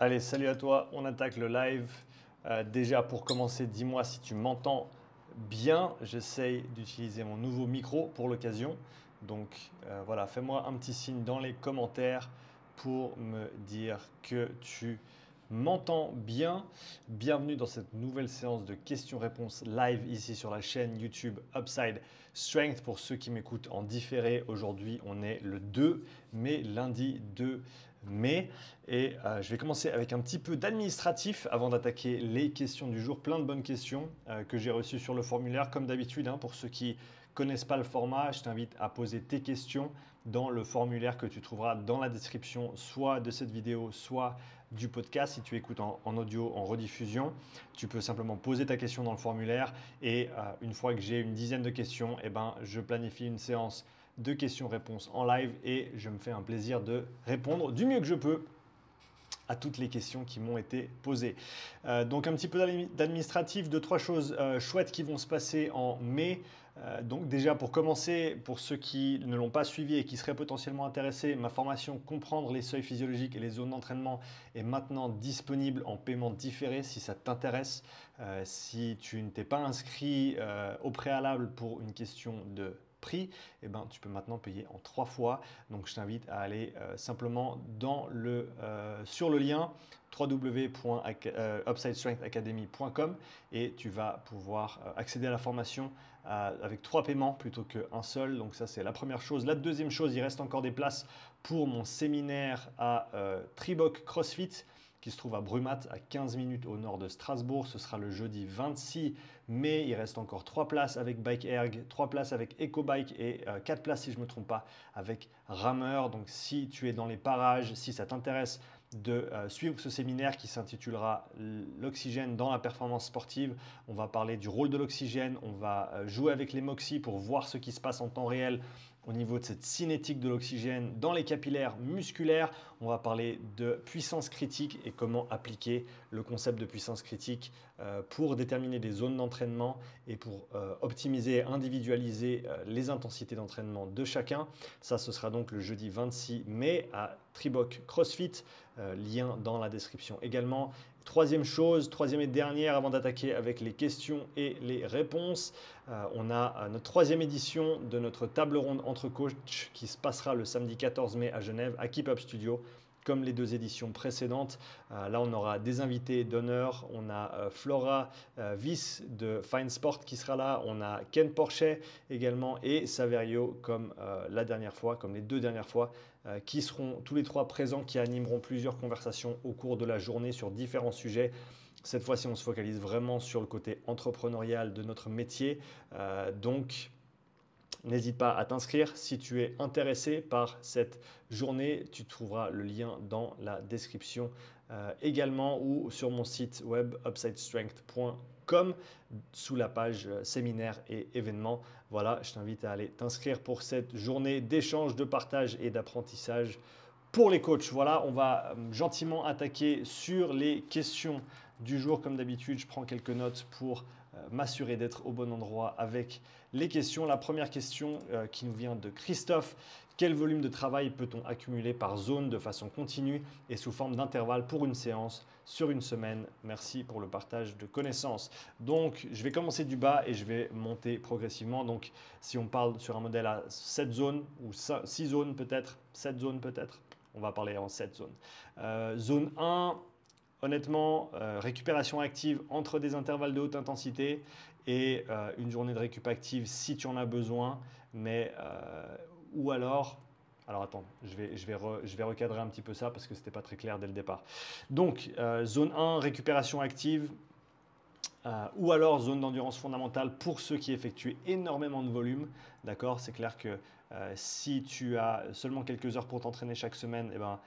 Allez, salut à toi, on attaque le live. Euh, déjà pour commencer, dis-moi si tu m'entends bien. J'essaye d'utiliser mon nouveau micro pour l'occasion. Donc euh, voilà, fais-moi un petit signe dans les commentaires pour me dire que tu m'entends bien. Bienvenue dans cette nouvelle séance de questions-réponses live ici sur la chaîne YouTube Upside Strength. Pour ceux qui m'écoutent en différé, aujourd'hui on est le 2 mai, lundi 2 mai. Et euh, je vais commencer avec un petit peu d'administratif avant d'attaquer les questions du jour. Plein de bonnes questions euh, que j'ai reçues sur le formulaire, comme d'habitude. Hein, pour ceux qui connaissent pas le format, je t'invite à poser tes questions dans le formulaire que tu trouveras dans la description, soit de cette vidéo, soit du podcast. Si tu écoutes en, audio, en rediffusion, tu peux simplement poser ta question dans le formulaire. Et euh, une fois que j'ai une dizaine de questions, eh ben, je planifie une séance de questions-réponses en live et je me fais un plaisir de répondre du mieux que je peux à toutes les questions qui m'ont été posées. Euh, donc un petit peu d'administratif, deux, trois choses euh, chouettes qui vont se passer en mai. Euh, donc déjà pour commencer, pour ceux qui ne l'ont pas suivi et qui seraient potentiellement intéressés, ma formation Comprendre les seuils physiologiques et les zones d'entraînement est maintenant disponible en paiement différé si ça t'intéresse. si tu ne t'es pas inscrit au préalable pour une question de prix, eh ben, tu peux maintenant payer en trois fois. Donc je t'invite à aller euh, simplement dans le, euh, sur le lien www.upsidestrengthacademy.com et tu vas pouvoir euh, accéder à la formation avec trois paiements plutôt qu'un seul. Donc ça c'est la première chose. La deuxième chose, il reste encore des places pour mon séminaire à Triboc CrossFit qui se trouve à Brumat, à 15 minutes au nord de Strasbourg. Ce sera le jeudi 26 mai. Il reste encore 3 places avec Bike Erg, 3 places avec EcoBike et 4 euh, places, si je ne me trompe pas, avec Rameur. Donc si tu es dans les parages, si ça t'intéresse de euh, suivre ce séminaire qui s'intitulera L'oxygène dans la performance sportive. On va parler du rôle de l'oxygène, on va euh, jouer avec les MOXIE pour voir ce qui se passe en temps réel au niveau de cette cinétique de l'oxygène dans les capillaires musculaires. On va parler de puissance critique et comment appliquer le concept de puissance critique euh, pour déterminer des zones d'entraînement et pour euh, optimiser et individualiser euh, les intensités d'entraînement de chacun. Ça, ce sera donc le jeudi 26 mai à Triboc CrossFit, lien dans la description également. Troisième chose, troisième et dernière avant d'attaquer avec les questions et les réponses, on a notre troisième édition de notre table ronde entre coachs qui se passera le samedi 14 mai à Genève à Keep Up Studio comme les deux éditions précédentes. Euh, là, on aura des invités d'honneur. On a euh, Flora euh, Viss de Fine Sport qui sera là. On a Ken Porchet également et Saverio comme la dernière fois, comme les deux dernières fois, qui seront tous les trois présents, qui animeront plusieurs conversations au cours de la journée sur différents sujets. Cette fois-ci, on se focalise vraiment sur le côté entrepreneurial de notre métier. donc, N'hésite pas à t'inscrire si tu es intéressé par cette journée. Tu trouveras le lien dans la description euh, également ou sur mon site web upsidestrength.com sous la page euh, séminaire et événements. Voilà, je t'invite à aller t'inscrire pour cette journée d'échange, de partage et d'apprentissage pour les coachs. Voilà, on va euh, gentiment attaquer sur les questions du jour. Comme d'habitude, je prends quelques notes pour m'assurer d'être au bon endroit avec les questions. La première question euh, qui nous vient de Christophe. Quel volume de travail peut-on accumuler par zone de façon continue et sous forme d'intervalle pour une séance sur une semaine? Merci pour le partage de connaissances. Donc, je vais commencer du bas et je vais monter progressivement. Donc, si on parle sur un modèle à 7 zones ou 6 zones peut-être, 7 zones peut-être, on va parler en 7 zones. Euh, zone 1, honnêtement, euh, récupération active entre des intervalles de haute intensité et euh, une journée de récup active si tu en as besoin. Mais, euh, ou alors, alors attends, je vais, je, vais je vais recadrer un petit peu ça parce que ce n'était pas très clair dès le départ. Donc, zone 1, récupération active. ou alors zone d'endurance fondamentale pour ceux qui effectuent énormément de volume. D'accord? C'est clair que si tu as seulement quelques heures pour t'entraîner chaque semaine, eh ben,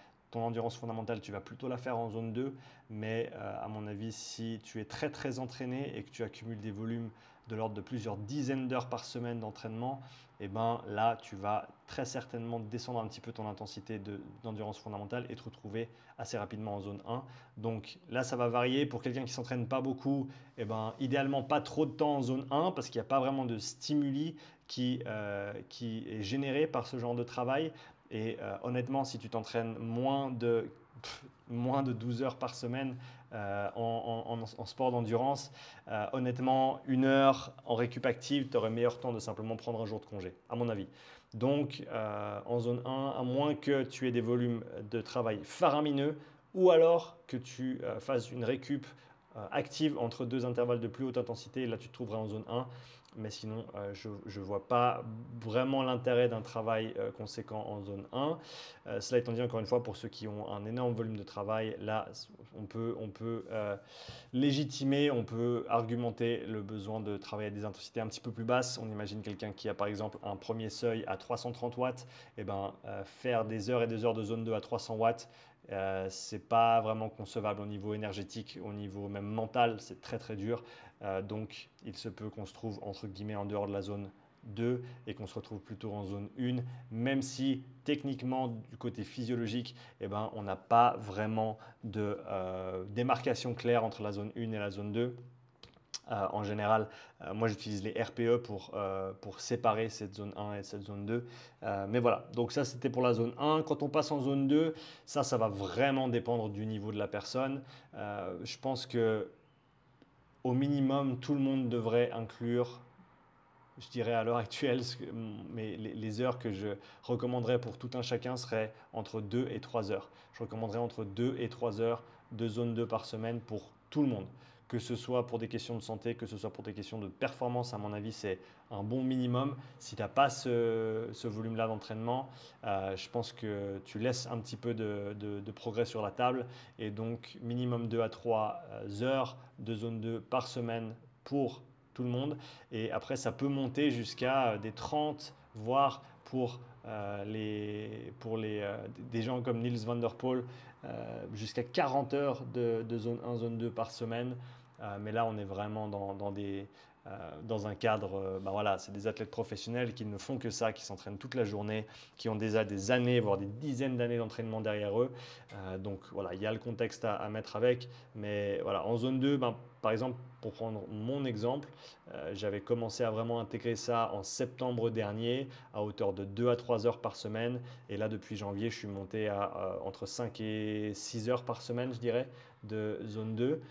endurance fondamentale, tu vas plutôt la faire en zone 2. Mais euh, à mon avis, si tu es très très entraîné et que tu accumules des volumes de l'ordre de plusieurs dizaines d'heures par semaine d'entraînement, eh ben là, tu vas très certainement descendre un petit peu ton intensité d'endurance fondamentale et te retrouver assez rapidement en zone 1. Donc là, ça va varier. Pour quelqu'un qui s'entraîne pas beaucoup, eh ben, idéalement pas trop de temps en zone 1 parce qu'il n'y a pas vraiment de stimuli euh, qui est généré par ce genre de travail. Et euh, honnêtement, si tu t'entraînes moins de moins de 12 heures par semaine euh, en, sport d'endurance, euh, honnêtement, une heure en récup active, tu aurais meilleur temps de simplement prendre un jour de congé, à mon avis. Donc, en zone 1, à moins que tu aies des volumes de travail faramineux, ou alors que tu fasses une récup active entre deux intervalles de plus haute intensité, là tu te trouveras en zone 1 mais sinon, euh, je ne vois pas vraiment l'intérêt d'un travail euh, conséquent en zone 1. Euh, cela étant dit, encore une fois, pour ceux qui ont un énorme volume de travail, là, on peut, on peut légitimer, on peut argumenter le besoin de travailler à des intensités un petit peu plus basses. On imagine quelqu'un qui a par exemple un premier seuil à 330 watts, et eh ben, faire des heures et des heures de zone 2 à 300 watts, euh, c'est pas vraiment concevable au niveau énergétique, au niveau même mental, c'est très très dur. Euh, donc il se peut qu'on se trouve entre guillemets en dehors de la zone 2 et qu'on se retrouve plutôt en zone 1, même si techniquement du côté physiologique, eh ben, on n'a pas vraiment de euh, démarcation claire entre la zone 1 et la zone 2. Euh, en général, moi j'utilise les RPE pour, pour séparer cette zone 1 et cette zone 2. mais voilà, donc ça c'était pour la zone 1. Quand on passe en zone 2, ça, ça va vraiment dépendre du niveau de la personne. je pense que au minimum, tout le monde devrait inclure je dirais à l'heure actuelle, mais les, heures que je recommanderais pour tout un chacun seraient entre 2 et 3 heures. Je recommanderais entre 2 et 3 heures de zone 2 par semaine pour tout le monde que ce soit pour des questions de santé, que ce soit pour des questions de performance, à mon avis, c'est un bon minimum. Si tu n'as pas ce, volume-là d'entraînement, euh, je pense que tu laisses un petit peu de, progrès sur la table. Et donc, minimum 2 à 3 euh, heures de zone 2 par semaine pour tout le monde. Et après, ça peut monter jusqu'à euh, des 30, voire pour, les, pour les, des gens comme Niels van der Poel, jusqu'à 40 heures de, de, zone 1, zone 2 par semaine. Euh, mais là, on est vraiment dans, des, euh, dans un cadre, euh, ben voilà, c'est des athlètes professionnels qui ne font que ça, qui s'entraînent toute la journée, qui ont déjà des années, voire des dizaines d'années d'entraînement derrière eux. donc voilà, il y a le contexte à, mettre avec. Mais voilà, en zone 2, ben, par exemple, pour prendre mon exemple, j'avais commencé à vraiment intégrer ça en septembre dernier à hauteur de 2 à 3 heures par semaine. Et là, depuis janvier, je suis monté à entre 5 et 6 heures par semaine, je dirais, zone 2.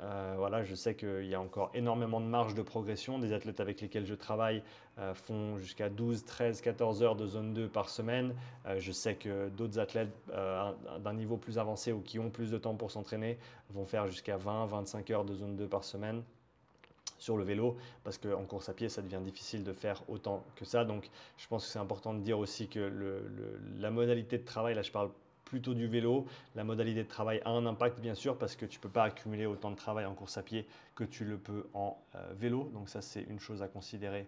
Euh, voilà, je sais qu'il y a encore énormément de marge de progression. Des athlètes avec lesquels je travaille euh, font jusqu'à 12, 13, 14 heures de zone 2 par semaine. Euh, je sais que d'autres athlètes d'un niveau plus avancé ou qui ont plus de temps pour s'entraîner vont faire jusqu'à 20, 25 heures de zone 2 par semaine sur le vélo parce qu'en course à pied ça devient difficile de faire autant que ça donc je pense que c'est important de dire aussi que la modalité de travail là je parle plutôt du vélo. La modalité de travail a un impact bien sûr parce que tu ne peux pas accumuler autant de travail en course à pied que tu le peux en euh, vélo. Donc ça c'est une chose à considérer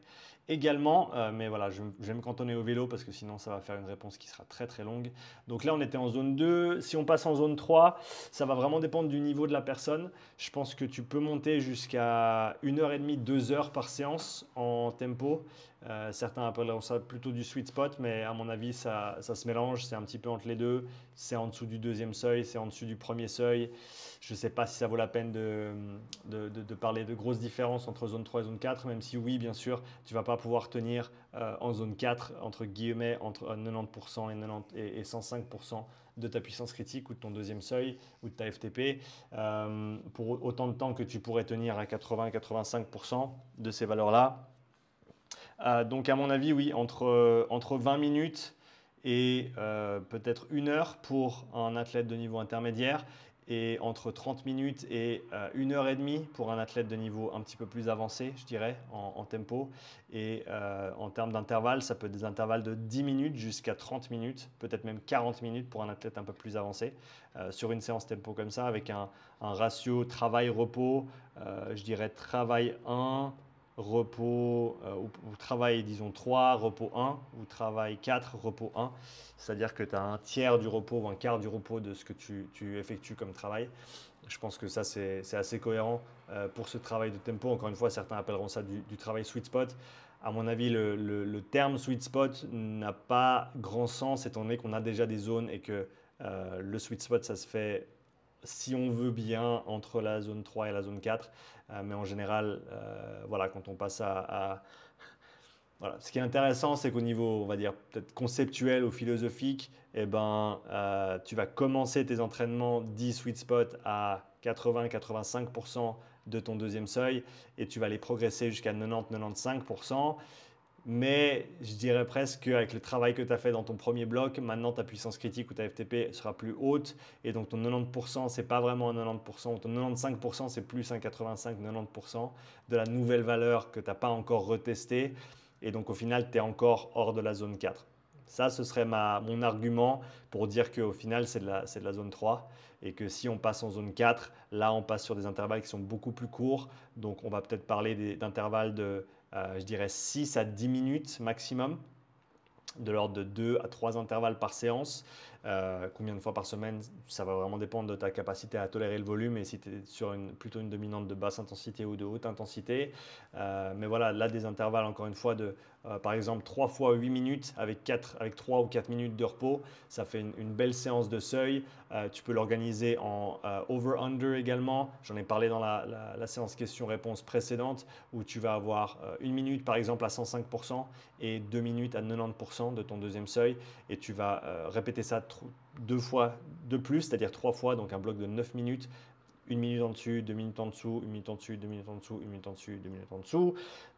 également. Euh, mais voilà, je, vais me cantonner au vélo parce que sinon ça va faire une réponse qui sera très très longue. Donc là on était en zone 2. Si on passe en zone 3, ça va vraiment dépendre du niveau de la personne. Je pense que tu peux monter jusqu'à 1h30, 2 heures par séance en tempo. Euh, certains appelleront ça plutôt du sweet spot, mais à mon avis, ça, ça se mélange. C'est un petit peu entre les deux. C'est en dessous du deuxième seuil, c'est en dessous du premier seuil. Je ne sais pas si ça vaut la peine de, parler de grosses différences entre zone 3 et zone 4, même si oui, bien sûr, tu ne vas pas pouvoir tenir euh, en zone 4, entre guillemets, entre 90% et, 90 et, 105% de ta puissance critique ou de ton deuxième seuil ou de ta FTP euh, pour autant de temps que tu pourrais tenir à 80-85% de ces valeurs-là. Euh, donc à mon avis, oui, entre, euh, entre 20 minutes et euh, peut-être une heure pour un athlète de niveau intermédiaire et entre 30 minutes et une heure et demie pour un athlète de niveau un petit peu plus avancé, je dirais, en, tempo. Et en termes d'intervalle, ça peut être des intervalles de 10 minutes jusqu'à 30 minutes, peut-être même 40 minutes pour un athlète un peu plus avancé. sur une séance tempo comme ça, avec un ratio travail-repos, je dirais travail 1, repos euh, ou, travail disons 3, repos 1, ou travail 4, repos 1. C'est-à-dire que tu as un tiers du repos ou un quart du repos de ce que tu, effectues comme travail. Je pense que ça, c'est assez cohérent euh, pour ce travail de tempo. Encore une fois, certains appelleront ça du, travail sweet spot. À mon avis, le, terme sweet spot n'a pas grand sens étant donné qu'on a déjà des zones et que euh, le sweet spot, ça se fait si on veut bien entre la zone 3 et la zone 4. Euh, mais en général, euh, voilà, quand on passe à. Ce qui est intéressant, c'est qu'au niveau, on va dire, peut-être conceptuel ou philosophique, eh ben, euh, tu vas commencer tes entraînements 10 sweet spot à 80-85% de ton deuxième seuil et tu vas les progresser jusqu'à 90-95%. Mais je dirais presque qu'avec le travail que tu as fait dans ton premier bloc, maintenant ta puissance critique ou ta FTP sera plus haute. Et donc ton 90%, c'est pas vraiment un 90%. Ton 95%, c'est plus un 85-90% de la nouvelle valeur que tu n'as pas encore retestée. Et donc au final, tu es encore hors de la zone 4. Ça, ce serait mon argument pour dire qu'au final, c'est de, de la zone 3 et que si on passe en zone 4, là, on passe sur des intervalles qui sont beaucoup plus courts. Donc, on va peut-être parler d'intervalles de, je dirais, 6 à 10 minutes maximum, de l'ordre de 2 à 3 intervalles par séance. Euh, combien de fois par semaine, ça va vraiment dépendre de ta capacité à tolérer le volume et si tu es sur une, plutôt une dominante de basse intensité ou de haute intensité. Euh, mais voilà, là des intervalles encore une fois de euh, par exemple 3 fois 8 minutes avec, 4, avec 3 ou 4 minutes de repos, ça fait une, belle séance de seuil. tu peux l'organiser en over-under également. J'en ai parlé dans la, séance questions-réponses précédente où tu vas avoir une minute par exemple à 105% et 2 minutes à 90% de ton deuxième seuil et tu vas répéter ça deux fois de plus, c'est-à-dire trois fois, donc un bloc de 9 minutes, une minute en dessus, deux minutes en dessous, une minute en dessus, deux minutes en dessous, une minute en dessus, deux minutes en dessous.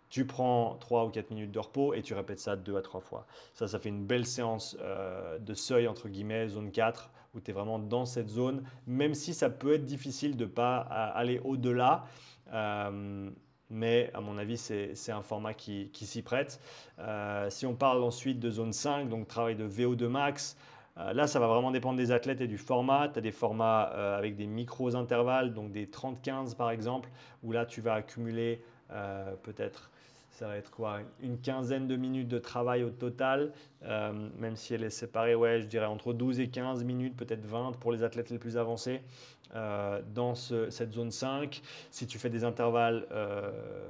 Tu prends 3 ou 4 minutes de repos et tu répètes ça deux à trois fois. Ça, ça fait une belle séance euh, de seuil, entre guillemets, zone 4, où tu es vraiment dans cette zone, même si ça peut être difficile de ne pas euh, aller au-delà. Euh, mais à mon avis, c'est un format qui, qui s'y prête. si on parle ensuite de zone 5, donc travail de VO2 max, là, ça va vraiment dépendre des athlètes et du format. Tu as des formats euh, avec des micros intervalles, donc des 30-15 par exemple, où là, tu vas accumuler euh, peut-être, ça va être quoi, une quinzaine de minutes de travail au total, même si elle est séparée, ouais, je dirais entre 12 et 15 minutes, peut-être 20 pour les athlètes les plus avancés. Dans cette zone 5. Si tu fais des intervalles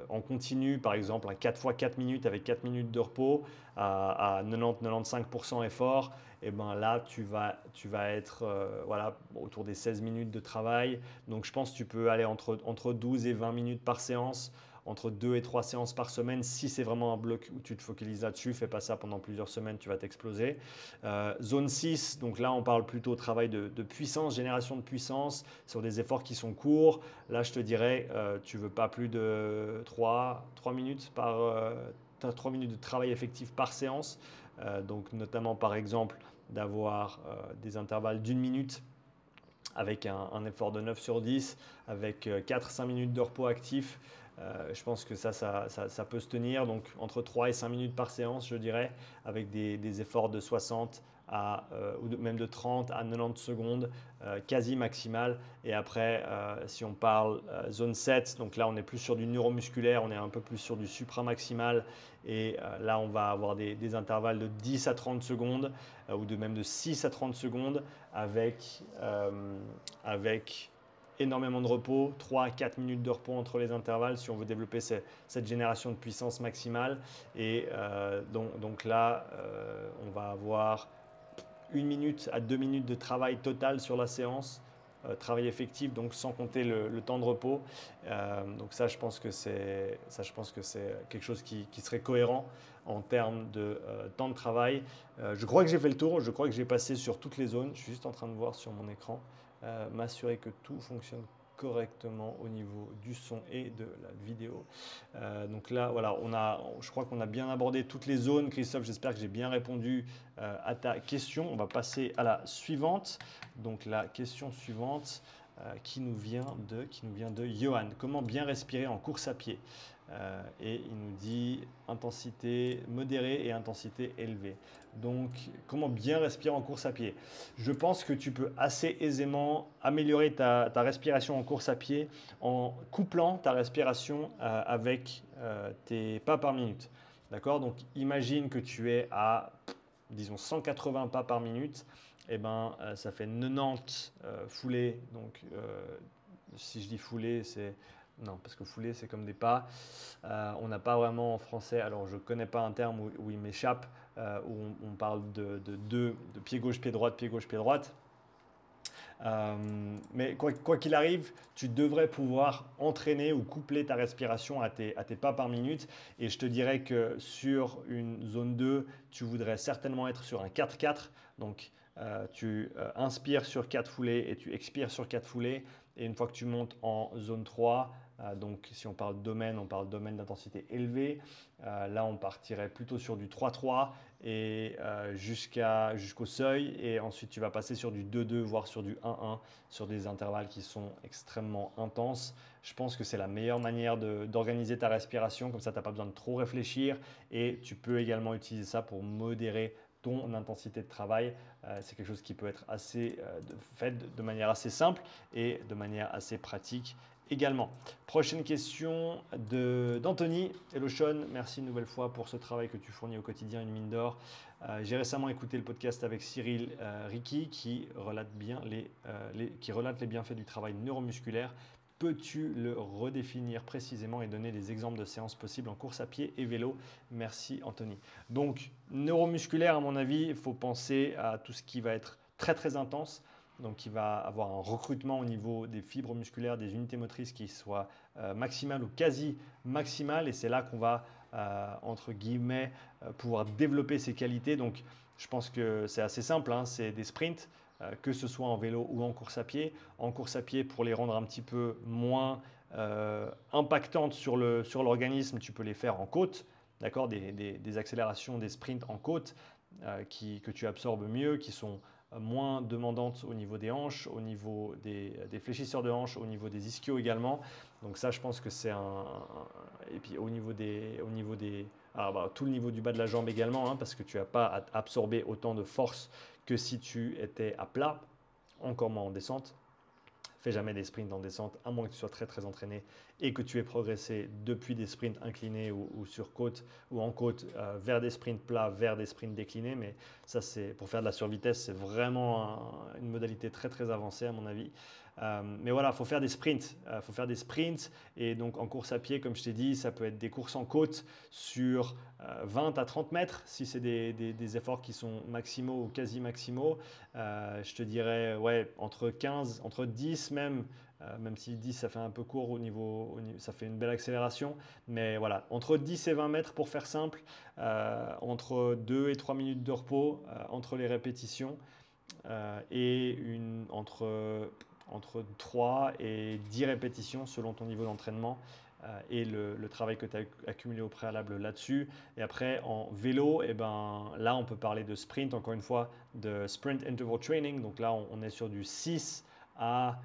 en continu, par exemple, un 4 x 4 minutes avec 4 minutes de repos à, à 90-95% effort, et ben là, tu vas, tu vas être euh, voilà, autour des 16 minutes de travail. Donc, je pense que tu peux aller entre, entre 12 et 20 minutes par séance, entre 2 et 3 séances par semaine. Si c'est vraiment un bloc où tu te focalises là-dessus, fais pas ça pendant plusieurs semaines, tu vas t'exploser. Euh, zone 6, donc là, on parle plutôt travail de, puissance, génération de puissance sur des efforts qui sont courts. Là, je te dirais, euh, tu veux pas plus de 3, 3 minutes par... 3 minutes de travail effectif par séance. donc notamment par exemple d'avoir euh, des intervalles d'une minute avec un, effort de 9 sur 10, avec 4-5 euh, minutes de repos actif. Euh, je pense que ça ça, peut se tenir. Donc entre 3 et 5 minutes par séance, je dirais, avec des, des efforts de 60 euh, ou même de 30 à 90 secondes, euh, quasi maximal. Et après, si on parle zone 7, donc là on est plus sur du neuromusculaire, on est un peu plus sur du supramaximal. Et là on va avoir des, intervalles de 10 à 30 secondes ou de même de 6 à 30 secondes avec, avec énormément de repos, 3 à 4 minutes de repos entre les intervalles si on veut développer cette génération de puissance maximale. Et donc, donc, là, on va avoir une minute à deux minutes de travail total sur la séance, euh, travail effectif, donc sans compter le, temps de repos. Euh, donc ça, je pense que c'est ça, je pense que c'est quelque chose qui, serait cohérent en termes de euh, temps de travail. je crois que j'ai fait le tour. Je crois que j'ai passé sur toutes les zones. Je suis juste en train de voir sur mon écran, m'assurer que tout fonctionne correctement au niveau du son et de la vidéo. Euh, donc là, voilà, on a, je crois qu'on a bien abordé toutes les zones. Christophe, j'espère que j'ai bien répondu euh, à ta question. On va passer à la suivante. Donc la question suivante euh, qui nous vient de, qui nous vient de Johan. Comment bien respirer en course à pied? Et il nous dit intensité modérée et intensité élevée. Donc, comment bien respirer en course à pied? Je pense que tu peux assez aisément améliorer ta, respiration en course à pied en couplant ta respiration euh, avec euh, tes pas par minute. D'accord? Donc, imagine que tu es à, disons, 180 pas par minute. Eh ben, euh, ça fait 90 foulées. Donc, si je dis foulées, c'est non, parce que foulée, c'est comme des pas. on n'a pas vraiment en français, alors je ne connais pas un terme où il m'échappe, euh, où on, parle de, de, de, pied gauche, pied droite, pied gauche, pied droite. Euh, mais quoi qu'il arrive, tu devrais pouvoir entraîner ou coupler ta respiration à tes, à tes pas par minute. Et je te dirais que sur une zone 2, tu voudrais certainement être sur un 4-4. Donc, euh, tu euh, inspires sur 4 foulées et tu expires sur 4 foulées. Et une fois que tu montes en zone 3, euh, donc si on parle domaine, on parle domaine d'intensité élevée. là, on partirait plutôt sur du 3-3 et jusqu'au seuil. Et ensuite, tu vas passer sur du 2-2, voire sur du 1-1, sur des intervalles qui sont extrêmement intenses. Je pense que c'est la meilleure manière d'organiser ta respiration. Comme ça, tu n'as pas besoin de trop réfléchir. Et tu peux également utiliser ça pour modérer ton intensité de travail. Euh, c'est quelque chose qui peut être assez euh, fait de manière assez simple et de manière assez pratique également. Prochaine question d'Anthony. Hello Sean, merci une nouvelle fois pour ce travail que tu fournis au quotidien, une mine d'or. Euh, j'ai récemment écouté le podcast avec Cyril Ricky qui relate, bien les, qui relate les bienfaits du travail neuromusculaire Peux-tu le redéfinir précisément et donner des exemples de séances possibles en course à pied et vélo? Merci Anthony. Donc neuromusculaire, à mon avis, il faut penser à tout ce qui va être très très intense. Donc il va avoir un recrutement au niveau des fibres musculaires, des unités motrices qui soient euh, maximales ou quasi maximales. Et c'est là qu'on va, euh, entre guillemets, euh, pouvoir développer ces qualités. Donc je pense que c'est assez simple, hein. c'est des sprints. Euh, que ce soit en vélo ou en course à pied. En course à pied, pour les rendre un petit peu moins impactantes sur l'organisme, sur tu peux les faire en côte, d'accord? Des, accélérations, des sprints en côte euh, que tu absorbes mieux, qui sont moins demandantes au niveau des hanches, au niveau des, fléchisseurs de hanches, au niveau des ischios également. Donc ça, je pense que c'est un, Et puis au niveau des... Au niveau des bah, tout le niveau du bas de la jambe également, hein, parce que tu n'as pas à absorber autant de force que si tu étais à plat, encore moins en descente. Fais jamais des sprints en descente, à moins que tu sois très très entraîné et que tu aies progressé depuis des sprints inclinés ou, sur côte ou en côte euh, vers des sprints plats, vers des sprints déclinés. Mais ça, c'est pour faire de la survitesse, c'est vraiment une modalité très très avancée à mon avis. Euh, mais voilà, il faut faire des sprints. Euh, faut faire des sprints. Et donc en course à pied, comme je t'ai dit, ça peut être des courses en côte sur 20 à 30 mètres, si c'est des, des, efforts qui sont maximaux ou quasi maximaux. je te dirais, ouais, entre 15, entre 10 même, euh, même si 10 ça fait un peu court au niveau, ça fait une belle accélération. Mais voilà, entre 10 et 20 mètres pour faire simple, euh, entre 2 et 3 minutes de repos euh, entre les répétitions et une, entre, entre 3 et 10 répétitions selon ton niveau d'entraînement. et le, travail que tu as accumulé au préalable là-dessus. Et après, en vélo, et eh ben, là, on peut parler de sprint, encore une fois, de sprint interval training. Donc là, on est sur du 6 à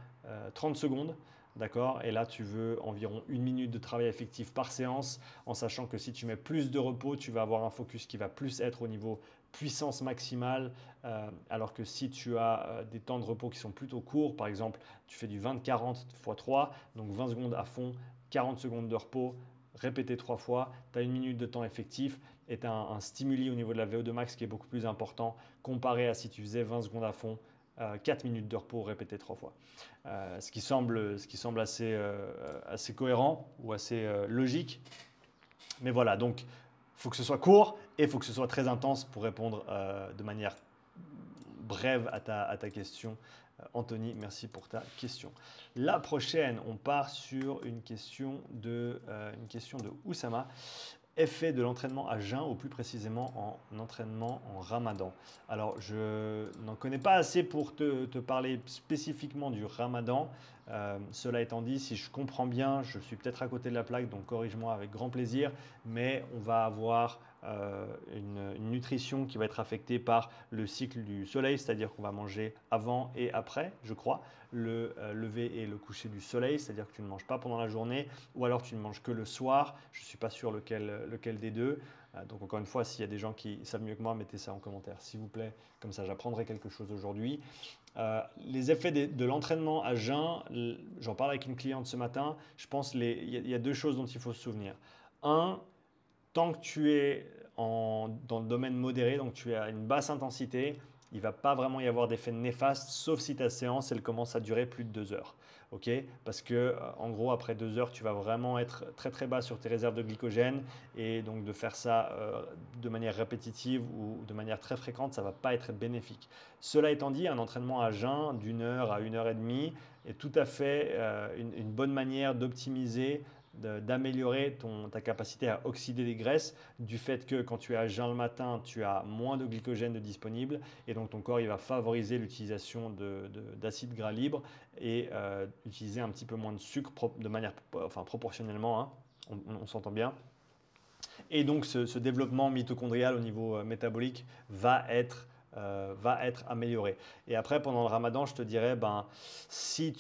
30 euh, secondes. D'accord? Et là, tu veux environ une minute de travail effectif par séance, en sachant que si tu mets plus de repos, tu vas avoir un focus qui va plus être au niveau puissance maximale, euh, alors que si tu as euh, des temps de repos qui sont plutôt courts, par exemple, tu fais du 20-40 x 3, donc 20 secondes à fond, 40 secondes de repos, répété trois fois, tu as une minute de temps effectif et tu as un, stimuli au niveau de la VO2 max qui est beaucoup plus important comparé à si tu faisais 20 secondes à fond, 4 minutes de repos répété trois fois. Euh, ce qui semble, assez, euh, assez cohérent ou assez euh, logique. Mais voilà, donc il faut que ce soit court et il faut que ce soit très intense pour répondre de manière brève à ta, question. Anthony, merci pour ta question. La prochaine, on part sur une question de, une question de Oussama effet de l'entraînement à jeun, ou plus précisément en entraînement en ramadan. Alors, je n'en connais pas assez pour te, parler spécifiquement du ramadan. Euh, cela étant dit, si je comprends bien, je suis peut-être à côté de la plaque, donc corrige-moi avec grand plaisir, mais on va avoir euh, une, nutrition qui va être affectée par le cycle du soleil, c'est-à-dire qu'on va manger avant et après, je crois, le euh, lever et le coucher du soleil, c'est-à-dire que tu ne manges pas pendant la journée, ou alors tu ne manges que le soir, je ne suis pas sûr lequel, lequel des deux. Donc encore une fois, s'il y a des gens qui savent mieux que moi, mettez ça en commentaire, s'il vous plaît, comme ça j'apprendrai quelque chose aujourd'hui. Les effets de, l'entraînement à jeun, j'en parle avec une cliente ce matin, je pense qu'il y, y, a deux choses dont il faut se souvenir. Un, tant que tu es dans le domaine modéré, donc tu es à une basse intensité, il ne va pas vraiment y avoir d'effet néfaste, sauf si ta séance, elle commence à durer plus de deux heures. Ok Parce que, euh, en gros, après deux heures, tu vas vraiment être très très bas sur tes réserves de glycogène. Et donc, de faire ça euh, de manière répétitive ou de manière très fréquente, ça va pas être bénéfique. Cela étant dit, un entraînement à jeun d'une heure à une heure et demie est tout à fait euh, une, bonne manière d'optimiser d'améliorer ta capacité à oxyder les graisses du fait que quand tu es à jeun le matin, tu as moins de glycogène de disponible et donc ton corps il va favoriser l'utilisation d'acides gras libres et euh, utiliser un petit peu moins de sucre de manière enfin, proportionnellement, hein. on, s'entend bien. Et donc ce, développement mitochondrial au niveau euh, métabolique va être euh, va être amélioré. Et après, pendant le ramadan, je te dirais, ben, si,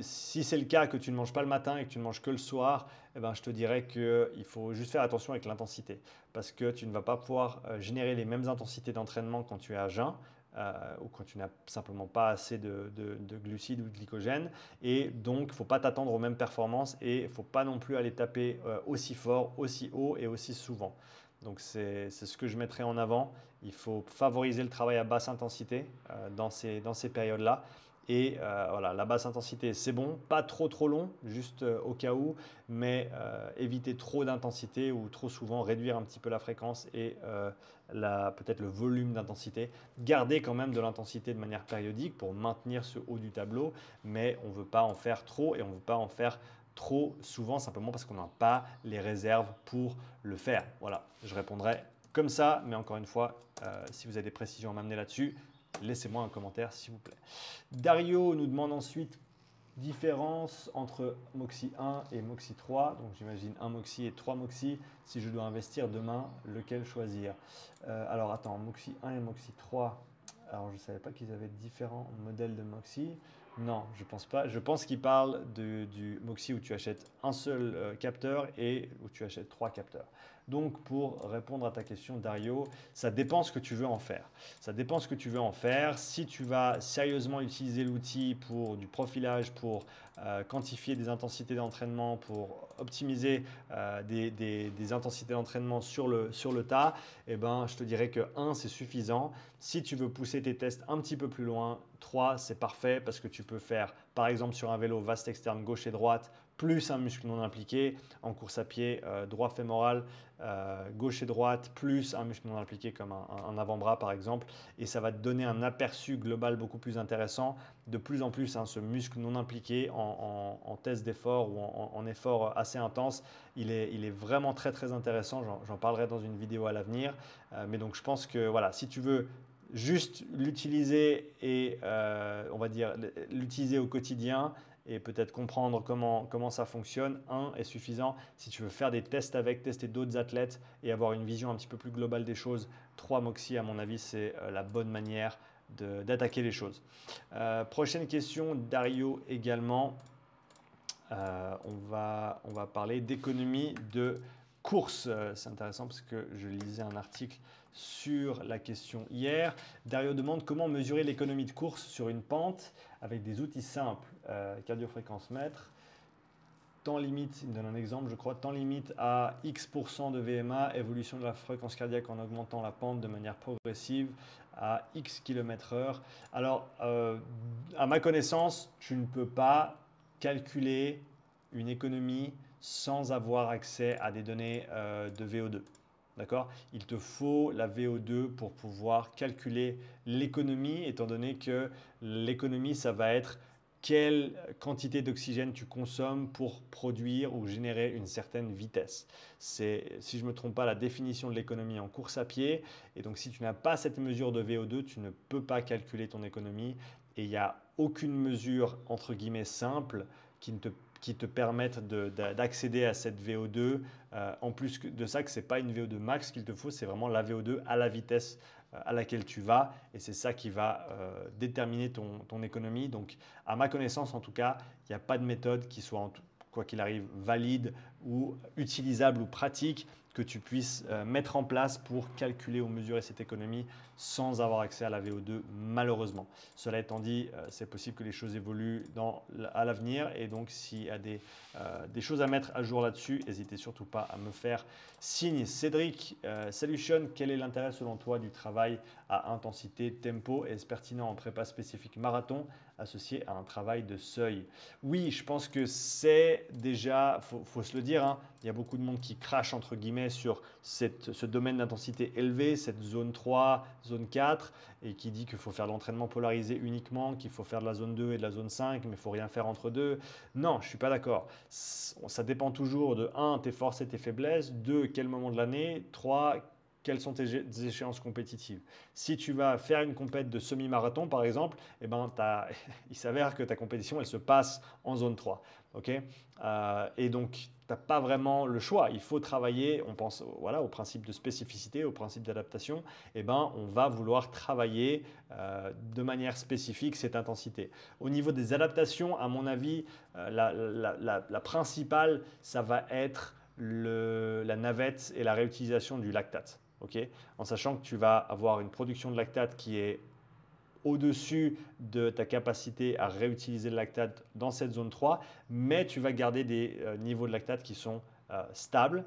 si c'est le cas que tu ne manges pas le matin et que tu ne manges que le soir, eh ben, je te dirais qu'il faut juste faire attention avec l'intensité. Parce que tu ne vas pas pouvoir euh, générer les mêmes intensités d'entraînement quand tu es à jeun. Euh, ou quand tu n'as simplement pas assez de, de, glucides ou de glycogène. Et donc, il ne faut pas t'attendre aux mêmes performances et il ne faut pas non plus aller taper aussi fort, aussi haut et aussi souvent. Donc c'est ce que je mettrai en avant. Il faut favoriser le travail à basse intensité euh, dans ces, dans ces périodes-là. Et euh, voilà, la basse intensité, c'est bon, pas trop trop long, juste euh, au cas où, mais éviter trop d'intensité ou trop souvent réduire un petit peu la fréquence et peut-être le volume d'intensité. Garder quand même de l'intensité de manière périodique pour maintenir ce haut du tableau, mais on ne veut pas en faire trop et on ne veut pas en faire trop souvent simplement parce qu'on n'a pas les réserves pour le faire. Voilà, je répondrai comme ça, mais encore une fois, euh, si vous avez des précisions à m'amener là-dessus, laissez-moi un commentaire s'il vous plaît. Dario nous demande ensuite différence entre Moxie 1 et Moxie 3. Donc j'imagine un Moxie et trois Moxie. Si je dois investir demain, lequel choisir? Euh, Alors attends, Moxie 1 et Moxie 3. Alors je ne savais pas qu'ils avaient différents modèles de Moxie. Non, je pense pas. Je pense qu'il parle du Moxie où tu achètes un seul euh, capteur et où tu achètes trois capteurs. Donc pour répondre à ta question Dario, ça dépend ce que tu veux en faire. Ça dépend ce que tu veux en faire. Si tu vas sérieusement utiliser l'outil pour du profilage, pour euh, quantifier des intensités d'entraînement, pour optimiser euh, des, intensités d'entraînement sur le, tas, eh ben, je te dirais que 1, c'est suffisant. Si tu veux pousser tes tests un petit peu plus loin, 3, c'est parfait parce que tu peux faire, par exemple, sur un vélo vaste externe gauche et droite, plus un muscle non impliqué. En course à pied, euh, droit fémoral, euh, gauche et droite, plus un muscle non impliqué comme un, avant-bras par exemple. Et ça va te donner un aperçu global beaucoup plus intéressant. De plus en plus, hein, ce muscle non impliqué en, test d'effort ou en, effort assez intense, il est, il est vraiment très très intéressant. J'en parlerai dans une vidéo à l'avenir. Euh, mais donc je pense que voilà, si tu veux juste l'utiliser et on va dire l'utiliser au quotidien et peut-être comprendre comment, comment ça fonctionne, un est suffisant. Si tu veux faire des tests avec, tester d'autres athlètes et avoir une vision un petit peu plus globale des choses, trois Moxie, à mon avis, c'est euh, la bonne manière d'attaquer les choses. Euh, prochaine question, Dario également. Euh, on, va, on va parler d'économie de course. C'est intéressant parce que je lisais un article sur la question hier. Dario demande comment mesurer l'économie de course sur une pente avec des outils simples, euh, cardiofréquence mètre, temps limite, il donne un exemple, je crois, temps limite à X% de VMA, évolution de la fréquence cardiaque en augmentant la pente de manière progressive à X km heure. Alors, euh, à ma connaissance, tu ne peux pas calculer une économie sans avoir accès à des données euh, de VO2. D'accord? Il te faut la VO2 pour pouvoir calculer l'économie, étant donné que l'économie, ça va être quelle quantité d'oxygène tu consommes pour produire ou générer une certaine vitesse. C'est, si je ne me trompe pas, la définition de l'économie en course à pied. Et donc, si tu n'as pas cette mesure de VO2, tu ne peux pas calculer ton économie. Et il n'y a aucune mesure, entre guillemets, simple qui te qui d'accéder à cette VO2. Euh, en plus de ça, que ce n'est pas une VO2 max qu'il te faut, c'est vraiment la VO2 à la vitesse à laquelle tu vas. Et c'est ça qui va euh, déterminer ton, ton, économie. Donc, à ma connaissance, en tout cas, il n'y a pas de méthode qui soit, quoi qu'il arrive, valide ou utilisable ou pratique que tu puisses euh, mettre en place pour calculer ou mesurer cette économie sans avoir accès à la VO2 malheureusement. Cela étant dit, euh, c'est possible que les choses évoluent à l'avenir et donc s'il y a des, euh, des, choses à mettre à jour là-dessus, n'hésitez surtout pas à me faire signe. Cédric, Solution, quel est l'intérêt selon toi du travail à intensité, tempo Est-ce pertinent en prépa spécifique marathon associé à un travail de seuil Oui, je pense que c'est déjà, il faut, se le dire, hein, il y a beaucoup de monde qui crache entre guillemets sur ce domaine d'intensité élevée, cette zone 3, zone 4, et qui dit qu'il faut faire de l'entraînement polarisé uniquement, qu'il faut faire de la zone 2 et de la zone 5, mais il faut rien faire entre deux. Non, je suis pas d'accord. Ça dépend toujours de 1, tes forces et tes faiblesses, 2, quel moment de l'année, 3, quelles sont tes échéances compétitives. Si tu vas faire une compète de semi-marathon, par exemple, eh ben, il s'avère que ta compétition, elle se passe en zone 3. Euh, et donc, tu n'as pas vraiment le choix. Il faut travailler, on pense voilà, au principe de spécificité, au principe d'adaptation. Eh ben, on va vouloir travailler euh, de manière spécifique cette intensité. Au niveau des adaptations, à mon avis, euh, la, principale, ça va être la navette et la réutilisation du lactate en sachant que tu vas avoir une production de lactate qui est au-dessus de ta capacité à réutiliser le lactate dans cette zone 3, mais tu vas garder des euh, niveaux de lactate qui sont euh, stables.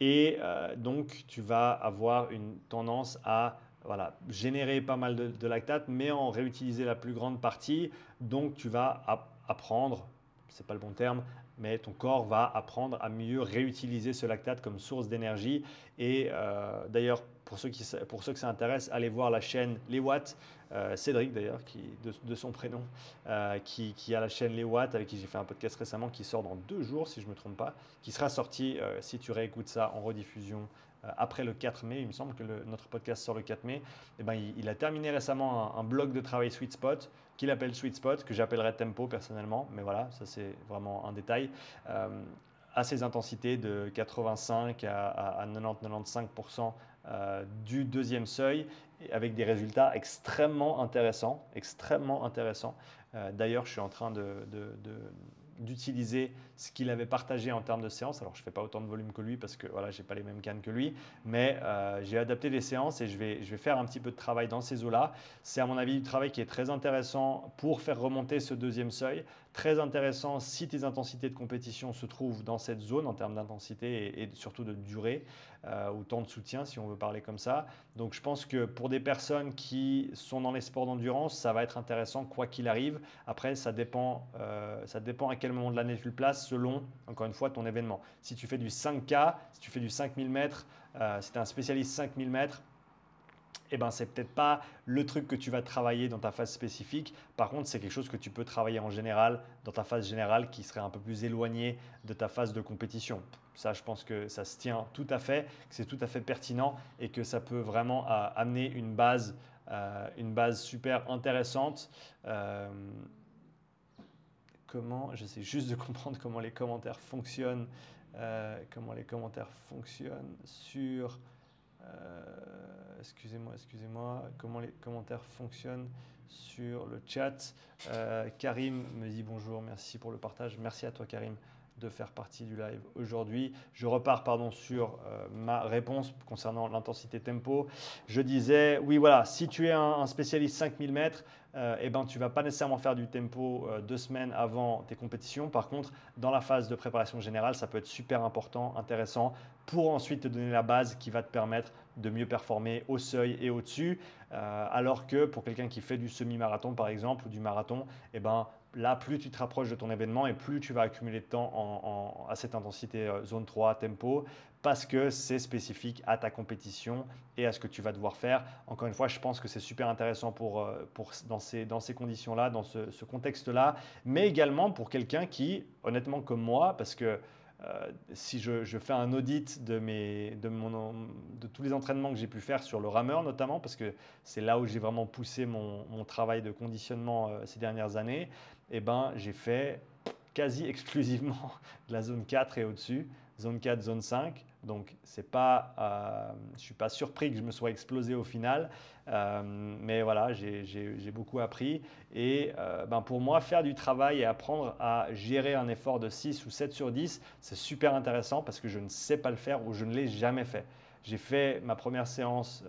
Et euh, donc, tu vas avoir une tendance à voilà, générer pas mal de, de, lactate, mais en réutiliser la plus grande partie. Donc, tu vas apprendre, c'est pas le bon terme, mais ton corps va apprendre à mieux réutiliser ce lactate comme source d'énergie. Et euh, d'ailleurs, pour ceux, qui, pour ceux que ça intéresse, allez voir la chaîne Les Watts, euh, Cédric d'ailleurs, de, de, son prénom, euh, qui, qui, a la chaîne Les Watts, avec qui j'ai fait un podcast récemment, qui sort dans deux jours, si je ne me trompe pas, qui sera sorti, si tu réécoutes ça, en rediffusion après le 4 mai, il me semble que notre podcast sort le 4 mai, eh ben, il, a terminé récemment un, un blog de travail Sweet Spot qu'il appelle Sweet Spot, que j'appellerais Tempo personnellement, mais voilà, ça c'est vraiment un détail, euh, à ces intensités de 85 à, 90-95% euh, du deuxième seuil, avec des résultats extrêmement intéressants, extrêmement intéressants. Euh, d'ailleurs, je suis en train de d'utiliser ce qu'il avait partagé en termes de séances. Alors, je ne fais pas autant de volume que lui parce que voilà, je n'ai pas les mêmes cannes que lui, mais euh, j'ai adapté les séances et je vais, je vais faire un petit peu de travail dans ces eaux-là. C'est à mon avis du travail qui est très intéressant pour faire remonter ce deuxième seuil. Très intéressant si tes intensités de compétition se trouvent dans cette zone en termes d'intensité et, surtout de durée euh, ou temps de soutien si on veut parler comme ça. Donc je pense que pour des personnes qui sont dans les sports d'endurance, ça va être intéressant quoi qu'il arrive. Après, ça dépend, euh, ça dépend à quel moment de l'année tu le places selon, encore une fois, ton événement. Si tu fais du 5K, si tu fais du 5000 mètres, euh, si tu es un spécialiste 5000 mètres, eh ben, c'est peut-être pas le truc que tu vas travailler dans ta phase spécifique. Par contre, c'est quelque chose que tu peux travailler en général, dans ta phase générale, qui serait un peu plus éloignée de ta phase de compétition. Ça, je pense que ça se tient tout à fait, que c'est tout à fait pertinent et que ça peut vraiment euh, amener une base, euh, une base super intéressante. Euh, comment, j'essaie juste de comprendre comment les commentaires fonctionnent, comment les commentaires fonctionnent sur excusez-moi, excusez-moi, comment les commentaires fonctionnent sur le chat. Euh, Karim me dit bonjour, merci pour le partage. Merci à toi Karim de faire partie du live aujourd'hui. Je repars pardon sur euh, ma réponse concernant l'intensité tempo. Je disais oui voilà, si tu es un, spécialiste 5000 mètres, euh, eh ben, tu ne vas pas nécessairement faire du tempo deux semaines avant tes compétitions. Par contre, dans la phase de préparation générale, ça peut être super important, intéressant pour ensuite te donner la base qui va te permettre de mieux performer au seuil et au-dessus. Euh, alors que pour quelqu'un qui fait du semi-marathon par exemple ou du marathon, eh ben, là plus tu te rapproches de ton événement et plus tu vas accumuler de temps à cette intensité euh, zone 3, tempo, parce que c'est spécifique à ta compétition et à ce que tu vas devoir faire. Encore une fois, je pense que c'est super intéressant pour, euh, pour, dans ces, dans ces conditions-là, dans ce, ce contexte-là, mais également pour quelqu'un qui, honnêtement comme moi, parce que euh, si je, fais un audit de, mes, de, mon, de tous les entraînements que j'ai pu faire sur le rameur notamment, parce que c'est là où j'ai vraiment poussé mon, travail de conditionnement euh, ces dernières années, eh ben, j'ai fait quasi exclusivement de la zone 4 et au-dessus, zone 4, zone 5, Donc, c'est pas, euh, je ne suis pas surpris que je me sois explosé au final. Euh, mais voilà, j'ai beaucoup appris. Et euh, ben pour moi, faire du travail et apprendre à gérer un effort de 6 ou 7 sur 10, c'est super intéressant parce que je ne sais pas le faire ou je ne l'ai jamais fait. J'ai fait ma première séance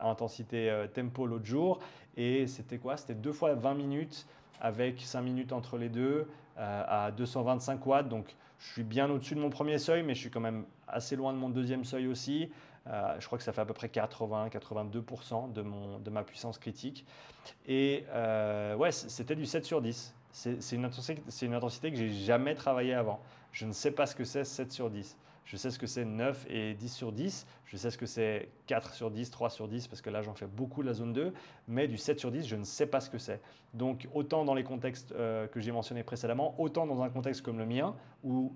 à intensité tempo l'autre jour et c'était quoi? C'était deux fois 20 minutes avec 5 minutes entre les deux à 225 watts. Donc, je suis bien au-dessus de mon premier seuil, mais je suis quand même assez loin de mon deuxième seuil aussi. Euh, je crois que ça fait à peu près 80-82% de, de ma puissance critique. Et euh, ouais, c'était du 7 sur 10. C'est une, intensité que j'ai jamais travaillé avant. Je ne sais pas ce que c'est 7 sur 10. Je sais ce que c'est 9 et 10 sur 10. Je sais ce que c'est 4 sur 10, 3 sur 10, parce que là, j'en fais beaucoup de la zone 2. Mais du 7 sur 10, je ne sais pas ce que c'est. Donc, autant dans les contextes euh, que j'ai mentionnés précédemment, autant dans un contexte comme le mien, où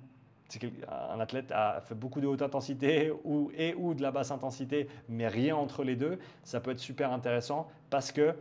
un athlète a fait beaucoup de haute intensité ou, et ou de la basse intensité, mais rien entre les deux, ça peut être super intéressant parce que,